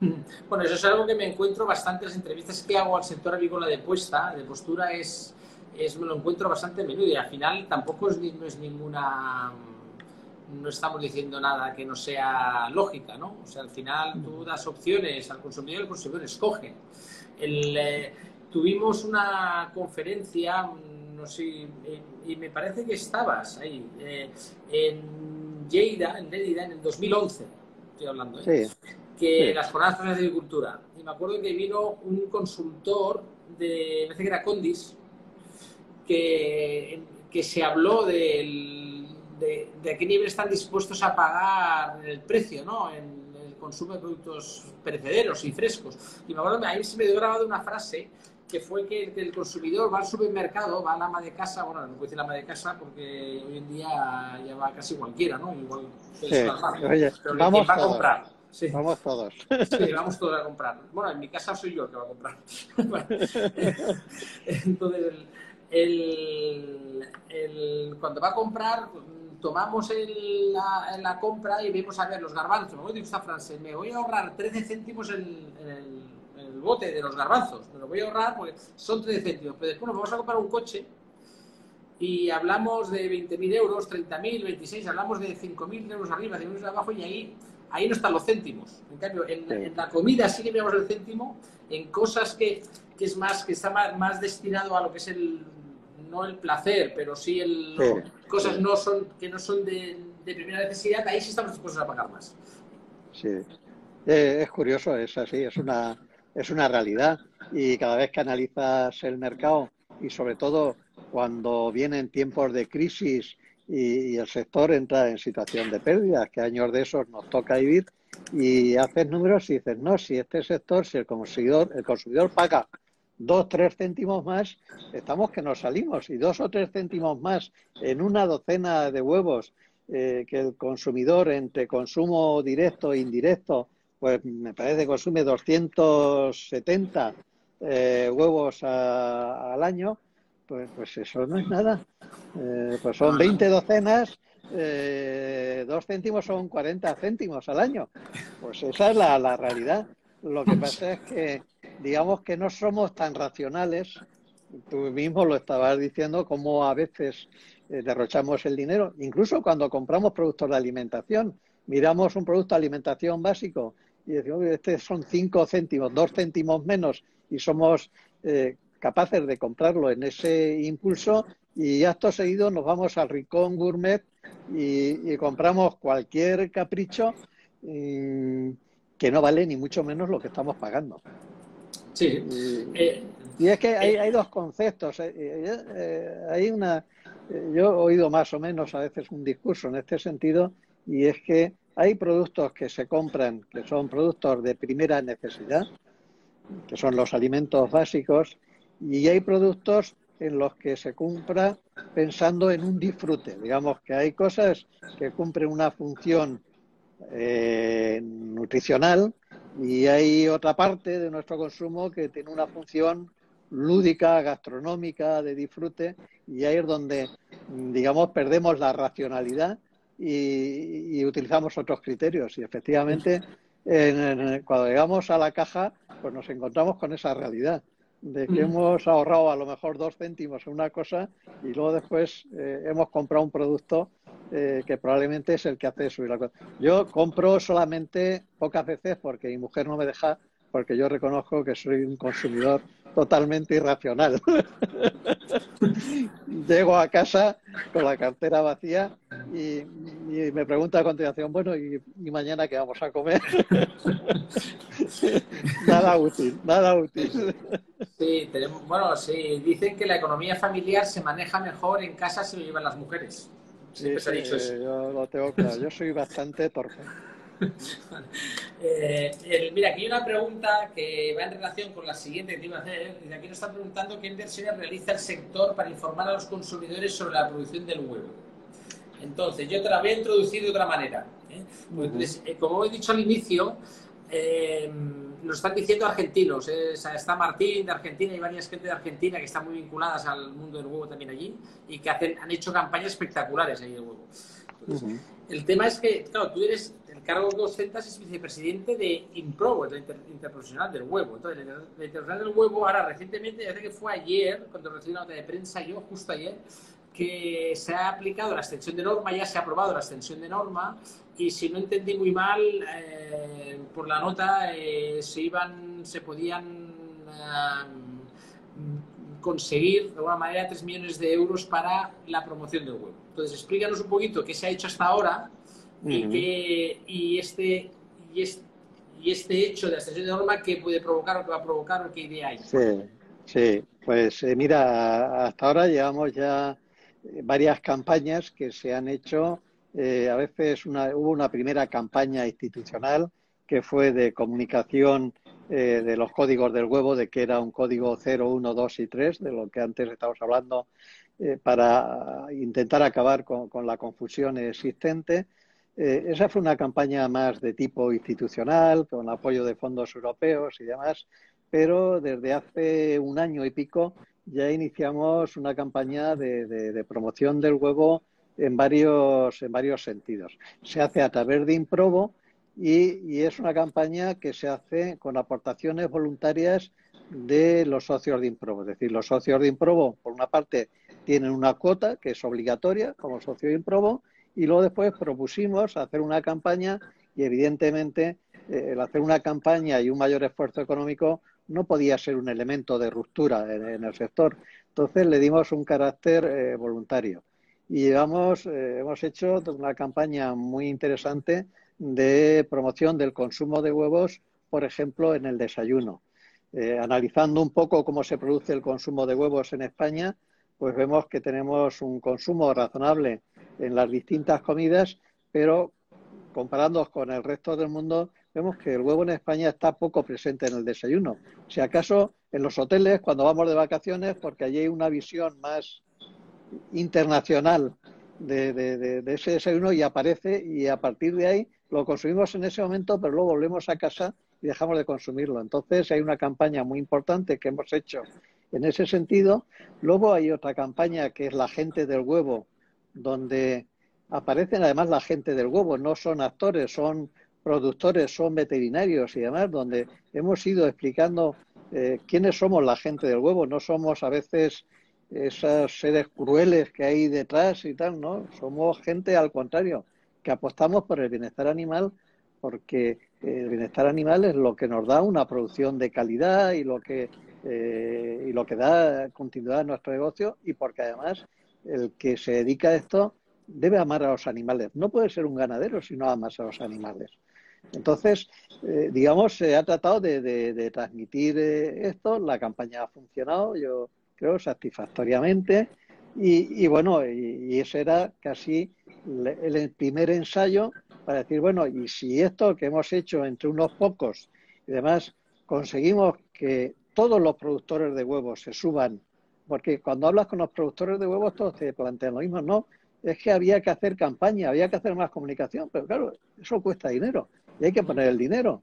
Bueno, eso es algo que me encuentro bastante en las entrevistas que hago al sector avícola de puesta, de postura, es, es me lo encuentro bastante a menudo y al final tampoco es, no es ninguna no estamos diciendo nada que no sea lógica, ¿no? O sea, al final tú das opciones al consumidor y el consumidor escoge. El, eh, tuvimos una conferencia, no sé, y me parece que estabas ahí, eh, en Lleida, en Lérida, en el 2011, estoy hablando, ¿eh? Sí que las jornadas de agricultura. Y me acuerdo que vino un consultor de, me parece que era Condis, que, que se habló del, de, de, a qué nivel están dispuestos a pagar el precio, ¿no? En el consumo de productos perecederos y frescos. Y me acuerdo, ahí se me dio grabado una frase que fue que el consumidor va al supermercado, va a la ama de casa, bueno, no puedo decir la ama de casa porque hoy en día ya va casi cualquiera, ¿no? Igual sí. Oye, vamos va a comprar Sí. Vamos todos. Sí, vamos todos a comprar. Bueno, en mi casa soy yo el que va a comprar. Entonces, el, cuando va a comprar, tomamos el, la, compra y vemos a ver los garbanzos. Me voy a decir esta frase, me voy a ahorrar 13 céntimos en, el, el, bote de los garbanzos. Me lo voy a ahorrar porque son 13 céntimos. Pero después nos vamos a comprar un coche y hablamos de 20.000 euros, 30.000, 26, hablamos de 5.000 euros arriba, 5.000 euros abajo y ahí, ahí no están los céntimos. En cambio, en, la comida sí que miramos el céntimo, en cosas que, que es más, que está más, destinado a lo que es el, no el placer, pero sí el, cosas no son, que no son de, primera necesidad, ahí sí estamos dispuestos a pagar más. Sí, eh, es curioso, es así, es una, es una realidad. Y cada vez que analizas el mercado y sobre todo cuando vienen tiempos de crisis y, el sector entra en situación de pérdidas, que años de esos nos toca vivir, y haces números y dices, no, si este sector, si el consumidor, el consumidor paga dos, tres céntimos más, estamos que nos salimos, y dos o tres céntimos más en una docena de huevos eh, que el consumidor entre consumo directo e indirecto, pues me parece que consume 270 eh, huevos al año, pues, pues eso no es nada. Eh, pues son 20 docenas, eh, dos céntimos son 40 céntimos al año. Pues esa es la, la realidad. Lo que pasa es que, digamos que no somos tan racionales. Tú mismo lo estabas diciendo, como a veces eh, derrochamos el dinero, incluso cuando compramos productos de alimentación. Miramos un producto de alimentación básico y decimos, este son 5 céntimos, 2 céntimos menos y somos eh, capaces de comprarlo en ese impulso y acto seguido nos vamos al Rincón Gourmet y, compramos cualquier capricho mm, que no vale ni mucho menos lo que estamos pagando. Sí. Y, eh, es que hay, hay dos conceptos. Eh, eh, hay una, yo he oído más o menos a veces un discurso en este sentido y es que hay productos que se compran que son productos de primera necesidad, que son los alimentos básicos, y hay productos en los que se cumpla pensando en un disfrute. Digamos que hay cosas que cumplen una función eh, nutricional y hay otra parte de nuestro consumo que tiene una función lúdica, gastronómica, de disfrute, y ahí es donde, digamos, perdemos la racionalidad y, utilizamos otros criterios. Y efectivamente, cuando llegamos a la caja, pues nos encontramos con esa realidad de que mm. hemos ahorrado a lo mejor dos céntimos en una cosa y luego después eh, hemos comprado un producto eh, que probablemente es el que hace subir la cosa. Yo compro solamente pocas veces porque mi mujer no me deja, porque yo reconozco que soy un consumidor totalmente irracional. Llego a casa con la cartera vacía y, me pregunta a continuación, bueno, ¿y, mañana qué vamos a comer? nada útil, nada útil. Sí, tenemos, bueno, sí, dicen que la economía familiar se maneja mejor en casa si lo llevan las mujeres. Sí, se ha dicho eso. Yo lo tengo claro, yo soy bastante torpe. Eh, mira, aquí hay una pregunta que va en relación con la siguiente que te iba a hacer. aquí nos están preguntando qué inversiones realiza el sector para informar a los consumidores sobre la producción del huevo. Entonces, yo te la voy a introducir de otra manera. ¿eh? Pues, eh, como he dicho al inicio, nos están diciendo argentinos. está Martín de Argentina y varias gente de Argentina que están muy vinculadas al mundo del huevo también allí y que hacen, han hecho campañas espectaculares ahí del huevo. El tema es que, claro, tú eres cargo que ostentas es vicepresidente de IMPRO, la Interprofesional del Huevo. Entonces, la Interprofesional del Huevo, ahora recientemente, parece que fue ayer, cuando recibí una nota de prensa, yo justo ayer, que se ha aplicado la extensión de norma, ya se ha aprobado la extensión de norma, y si no entendí muy mal, eh, por la nota eh, se iban, se podían eh, conseguir de alguna manera 3 millones de euros para la promoción del huevo. Entonces, explícanos un poquito qué se ha hecho hasta ahora y, este, y, este, y este hecho de extensión de norma, ¿qué puede provocar o qué va a provocar o qué idea hay? Sí, sí. pues eh, mira, hasta ahora llevamos ya varias campañas que se han hecho. Eh, a veces hubo una primera campaña institucional que fue de comunicación de los códigos del huevo, de que era un código 0, 1, 2 y 3, de lo que antes estábamos hablando, para intentar acabar con, la confusión existente. Eh, esa fue una campaña más de tipo institucional, con apoyo de fondos europeos y demás, pero desde hace un año y pico ya iniciamos una campaña de, promoción del huevo en varios, en varios sentidos. Se hace a través de Improbo y, es una campaña que se hace con aportaciones voluntarias de los socios de Improbo. Es decir, los socios de Improbo, por una parte, tienen una cuota que es obligatoria como socio de Improbo y luego después propusimos hacer una campaña y evidentemente eh, el hacer una campaña y un mayor esfuerzo económico no podía ser un elemento de ruptura en, el sector. Entonces le dimos un carácter eh, voluntario. Y eh, hemos hecho una campaña muy interesante de promoción del consumo de huevos, por ejemplo, en el desayuno. Eh, analizando un poco cómo se produce el consumo de huevos en España, pues vemos que tenemos un consumo razonable en las distintas comidas, pero comparando con el resto del mundo, vemos que el huevo en España está poco presente en el desayuno. Si acaso en los hoteles, cuando vamos de vacaciones, porque allí hay una visión más internacional de, ese desayuno y aparece y a partir de ahí lo consumimos en ese momento, pero luego volvemos a casa y dejamos de consumirlo. Entonces hay una campaña muy importante que hemos hecho en ese sentido. Luego hay otra campaña que es la gente del huevo, donde aparecen además la gente del huevo, no son actores, son productores, son veterinarios y demás, donde hemos ido explicando eh, quiénes somos la gente del huevo. No somos a veces esos seres crueles que hay detrás y tal, ¿no? Somos gente al contrario, que apostamos por el bienestar animal porque el bienestar animal es lo que nos da una producción de calidad y lo que eh, y lo que da continuidad a nuestro negocio y porque además el que se dedica a esto debe amar a los animales. No puede ser un ganadero si no amas a los animales. Entonces, eh, digamos, se ha tratado de, transmitir eh, esto. La campaña ha funcionado, yo creo, satisfactoriamente. Y, bueno, y, ese era casi el, primer ensayo para decir, bueno, y si esto que hemos hecho entre unos pocos y demás conseguimos que todos los productores de huevos se suban, porque cuando hablas con los productores de huevos todos te plantean lo mismo, no, es que había que hacer campaña, había que hacer más comunicación, pero claro, eso cuesta dinero y hay que poner el dinero.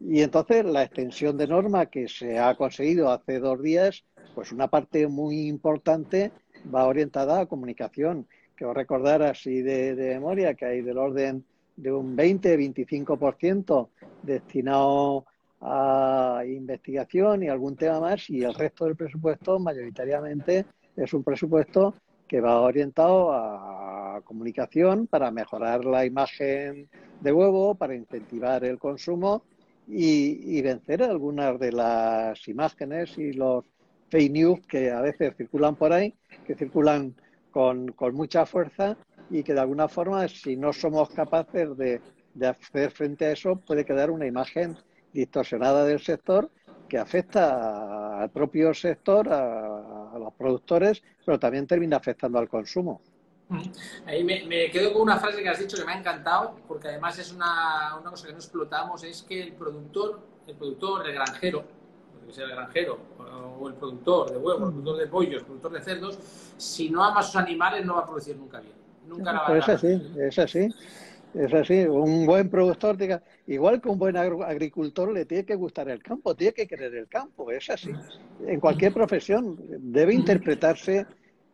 Y entonces la extensión de norma que se ha conseguido hace dos días, pues una parte muy importante va orientada a comunicación. Que os recordar así de, memoria que hay del orden de un 20-25% destinado a investigación y algún tema más y el resto del presupuesto mayoritariamente es un presupuesto que va orientado a comunicación para mejorar la imagen de huevo, para incentivar el consumo y, vencer algunas de las imágenes y los fake news que a veces circulan por ahí, que circulan con, mucha fuerza y que de alguna forma, si no somos capaces de, hacer frente a eso, puede quedar una imagen distorsionada del sector que afecta al propio sector, a, productores, pero también termina afectando al consumo. Ahí me, quedo con una frase que has dicho que me ha encantado, porque además es una, una cosa que no explotamos, es que el productor, el productor, el granjero, que sea el granjero, o el productor de huevos, el productor de pollos, el productor de cerdos, si no ama a sus animales no va a producir nunca bien. Nunca la va a Es así, es así. Es así, un buen productor, diga, igual que un buen agricultor, le tiene que gustar el campo, tiene que querer el campo, es así. En cualquier profesión debe interpretarse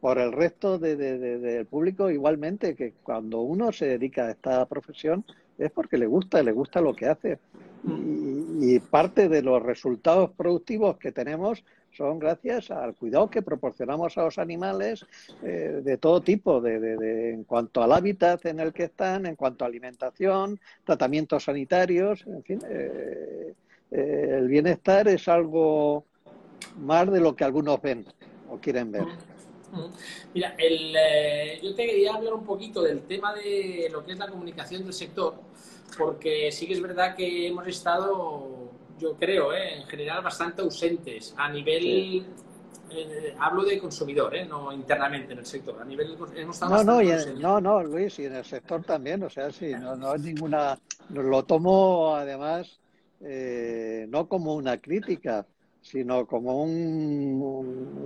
por el resto del público igualmente, que cuando uno se dedica a esta profesión es porque le gusta, le gusta lo que hace. y parte de los resultados productivos que tenemos son gracias al cuidado que proporcionamos a los animales eh, de todo tipo, de, en cuanto al hábitat en el que están, en cuanto a alimentación, tratamientos sanitarios, en fin, eh, eh, el bienestar es algo más de lo que algunos ven o quieren ver. Mira, yo te quería hablar un poquito del tema de lo que es la comunicación del sector, porque sí que es verdad que hemos estado yo creo, ¿eh? en general bastante ausentes a nivel eh, hablo de consumidor, ¿eh? no internamente en el sector. A nivel hemos no, no, no, no, Luis, y en el sector también, o sea, sí, no, no es ninguna. Lo tomo además no como una crítica, sino como un,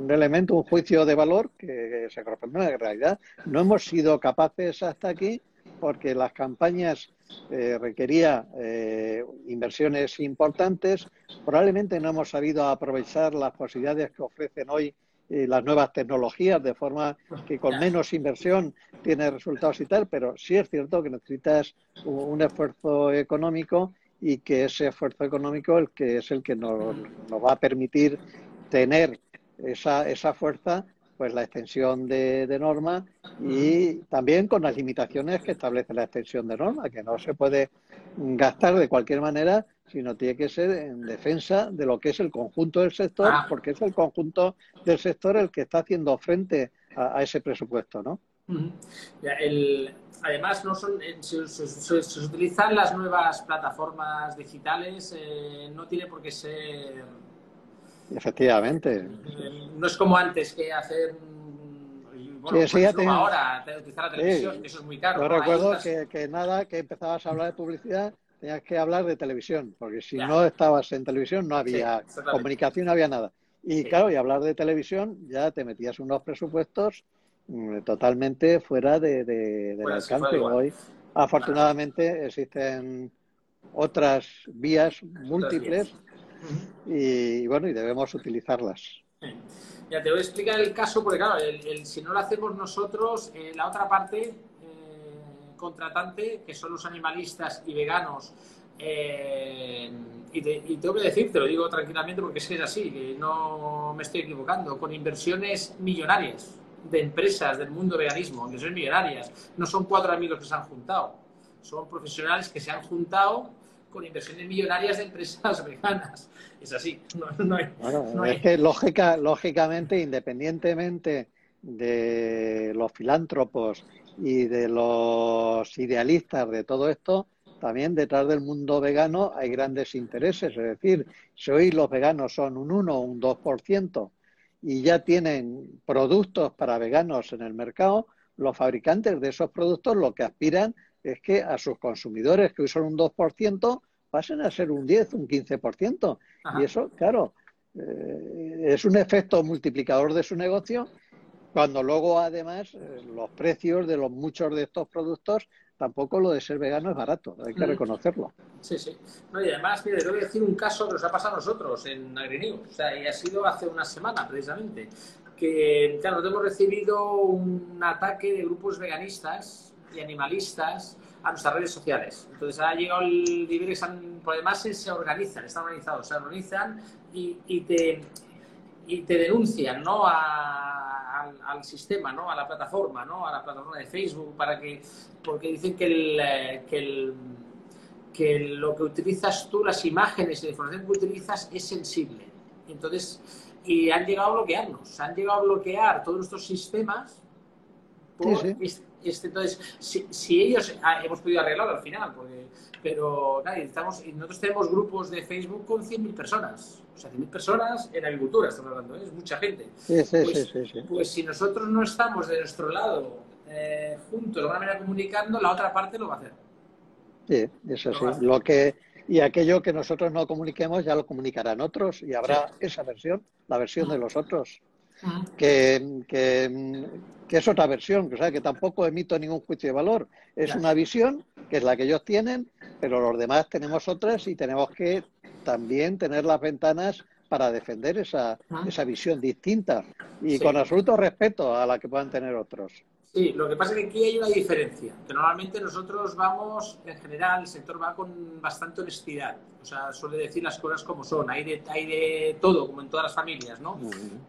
un, elemento, un juicio de valor que, se corresponde a la realidad. No hemos sido capaces hasta aquí porque las campañas eh, requería eh, inversiones importantes. Probablemente no hemos sabido aprovechar las posibilidades que ofrecen hoy las nuevas tecnologías, de forma que con menos inversión tiene resultados y tal, pero sí es cierto que necesitas un esfuerzo económico y que ese esfuerzo económico es el que nos, nos va a permitir tener esa, esa fuerza pues la extensión de, de, norma y también con las limitaciones que establece la extensión de norma, que no se puede gastar de cualquier manera, sino tiene que ser en defensa de lo que es el conjunto del sector, ah. porque es el conjunto del sector el que está haciendo frente a, a ese presupuesto, ¿no? el, además, no son, eh, se, se, utilizan las nuevas plataformas digitales, eh, no tiene por qué ser Efectivamente. No es como antes que hacer bueno, sí, pues ahora, utilizar la televisión, eso es muy caro. Yo recuerdo que, que, nada, que empezabas a hablar de publicidad, tenías que hablar de televisión, porque si no estabas en televisión no había comunicación, no había nada. Y claro, y hablar de televisión ya te metías unos presupuestos mm, totalmente fuera de, de, del alcance. Hoy, afortunadamente, existen otras vías múltiples y bueno, y debemos utilizarlas. Ya te voy a explicar el caso, porque claro, el, si no lo hacemos nosotros, eh, la otra parte eh, contratante, que son los animalistas y veganos, eh, y, tengo que decir, te lo digo tranquilamente porque es que es así, que no me estoy equivocando, con inversiones millonarias de empresas del mundo veganismo, inversiones millonarias. No son cuatro amigos que se han juntado, son profesionales que se han juntado con inversiones millonarias de empresas veganas. Es así. Es que lógica, lógicamente, independientemente de los filántropos y de los idealistas de todo esto, también detrás del mundo vegano hay grandes intereses. Es decir, si hoy los veganos son un 1 o un 2% y ya tienen productos para veganos en el mercado, los fabricantes de esos productos lo que aspiran es que a sus consumidores, que hoy son un 2%, pasen a ser un 10, un 15%. Y eso, claro, eh, es un efecto multiplicador de su negocio, cuando luego además eh, los precios de los muchos de estos productos tampoco lo de ser vegano es barato, hay que mm. reconocerlo. Sí, sí. No, y además, mire, te voy a decir un caso que nos ha pasado a nosotros en AgriNews, o sea, y ha sido hace una semana precisamente, que, claro, hemos recibido un ataque de grupos veganistas y animalistas a nuestras redes sociales. Entonces ha llegado el nivel que además se organizan, están organizados, se organizan y, y, te, y te denuncian ¿no? al, sistema, ¿no? a la plataforma, ¿no? a la plataforma de Facebook, para que, porque dicen que, el, eh, que, el, que lo que utilizas tú, las imágenes y la información que utilizas es sensible. Entonces, y han llegado a bloquearnos, han llegado a bloquear todos nuestros sistemas por este, entonces, si, ellos ah, hemos podido arreglarlo al final, porque, pero estamos, nosotros tenemos grupos de Facebook con 100.000 personas. O sea, 100.000 personas en agricultura, estamos hablando, ¿eh? es mucha gente. pues, pues, si nosotros no estamos de nuestro lado eh, juntos, de alguna manera comunicando, la otra parte lo va a hacer. Sí, eso sí. Lo que, y aquello que nosotros no comuniquemos ya lo comunicarán otros y habrá esa versión, la versión de los otros que, que, es otra versión, o sea, que tampoco emito ningún juicio de valor. Es una visión que es la que ellos tienen, pero los demás tenemos otras y tenemos que también tener las ventanas para defender esa, esa visión distinta y con absoluto respeto a la que puedan tener otros. Sí, lo que pasa es que aquí hay una diferencia, que normalmente nosotros vamos, en general, el sector va con bastante honestidad, o sea, suele decir las cosas como son, hay de, hay de todo, como en todas las familias, ¿no?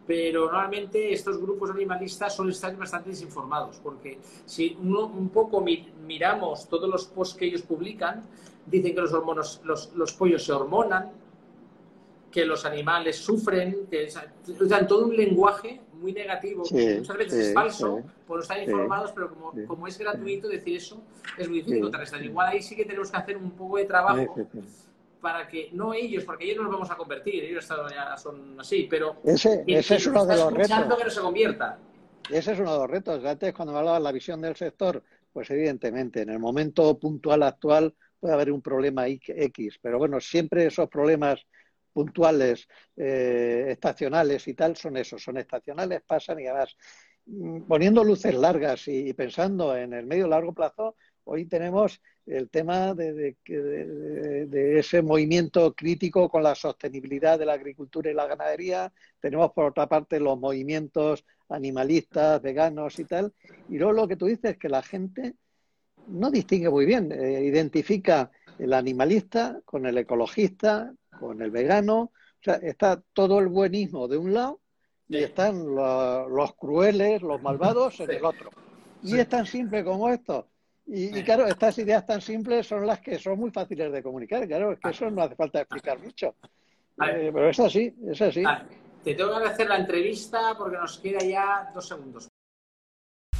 Pero normalmente estos grupos animalistas suelen estar bastante desinformados, porque si uno un poco miramos todos los posts que ellos publican, dicen que los, hormonos, los, los pollos se hormonan, que los animales sufren, que usan todo un lenguaje muy negativo, muchas veces es falso, por estar informados, pero como, como, es gratuito decir eso, es muy difícil contrarrestar. Igual ahí sí que tenemos que hacer un poco de trabajo para que, no ellos, porque ellos no los vamos a convertir, ellos ya son así, pero ese, ese es uno de los retos. que no se convierta. Ese es uno de los retos. Antes, cuando me hablabas de la visión del sector, pues evidentemente, en el momento puntual actual puede haber un problema X, pero bueno, siempre esos problemas puntuales, eh, estacionales y tal, son esos, son estacionales, pasan y además mm, poniendo luces largas y, pensando en el medio largo plazo, hoy tenemos el tema de, de, ese movimiento crítico con la sostenibilidad de la agricultura y la ganadería. Tenemos, por otra parte, los movimientos animalistas, veganos y tal. Y luego lo que tú dices es que la gente no distingue muy bien, eh, identifica el animalista con el ecologista, con el vegano. O sea, está todo el buenismo de un lado y están los, crueles, los malvados en el otro. Y es tan simple como esto. Y, claro, estas ideas tan simples son las que son muy fáciles de comunicar. Claro, es que eso no hace falta explicar mucho. Eh, pero es así, es así. Te tengo que hacer la entrevista porque nos queda ya dos segundos.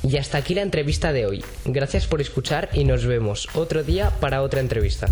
Y hasta aquí la entrevista de hoy. Gracias por escuchar y nos vemos otro día para otra entrevista.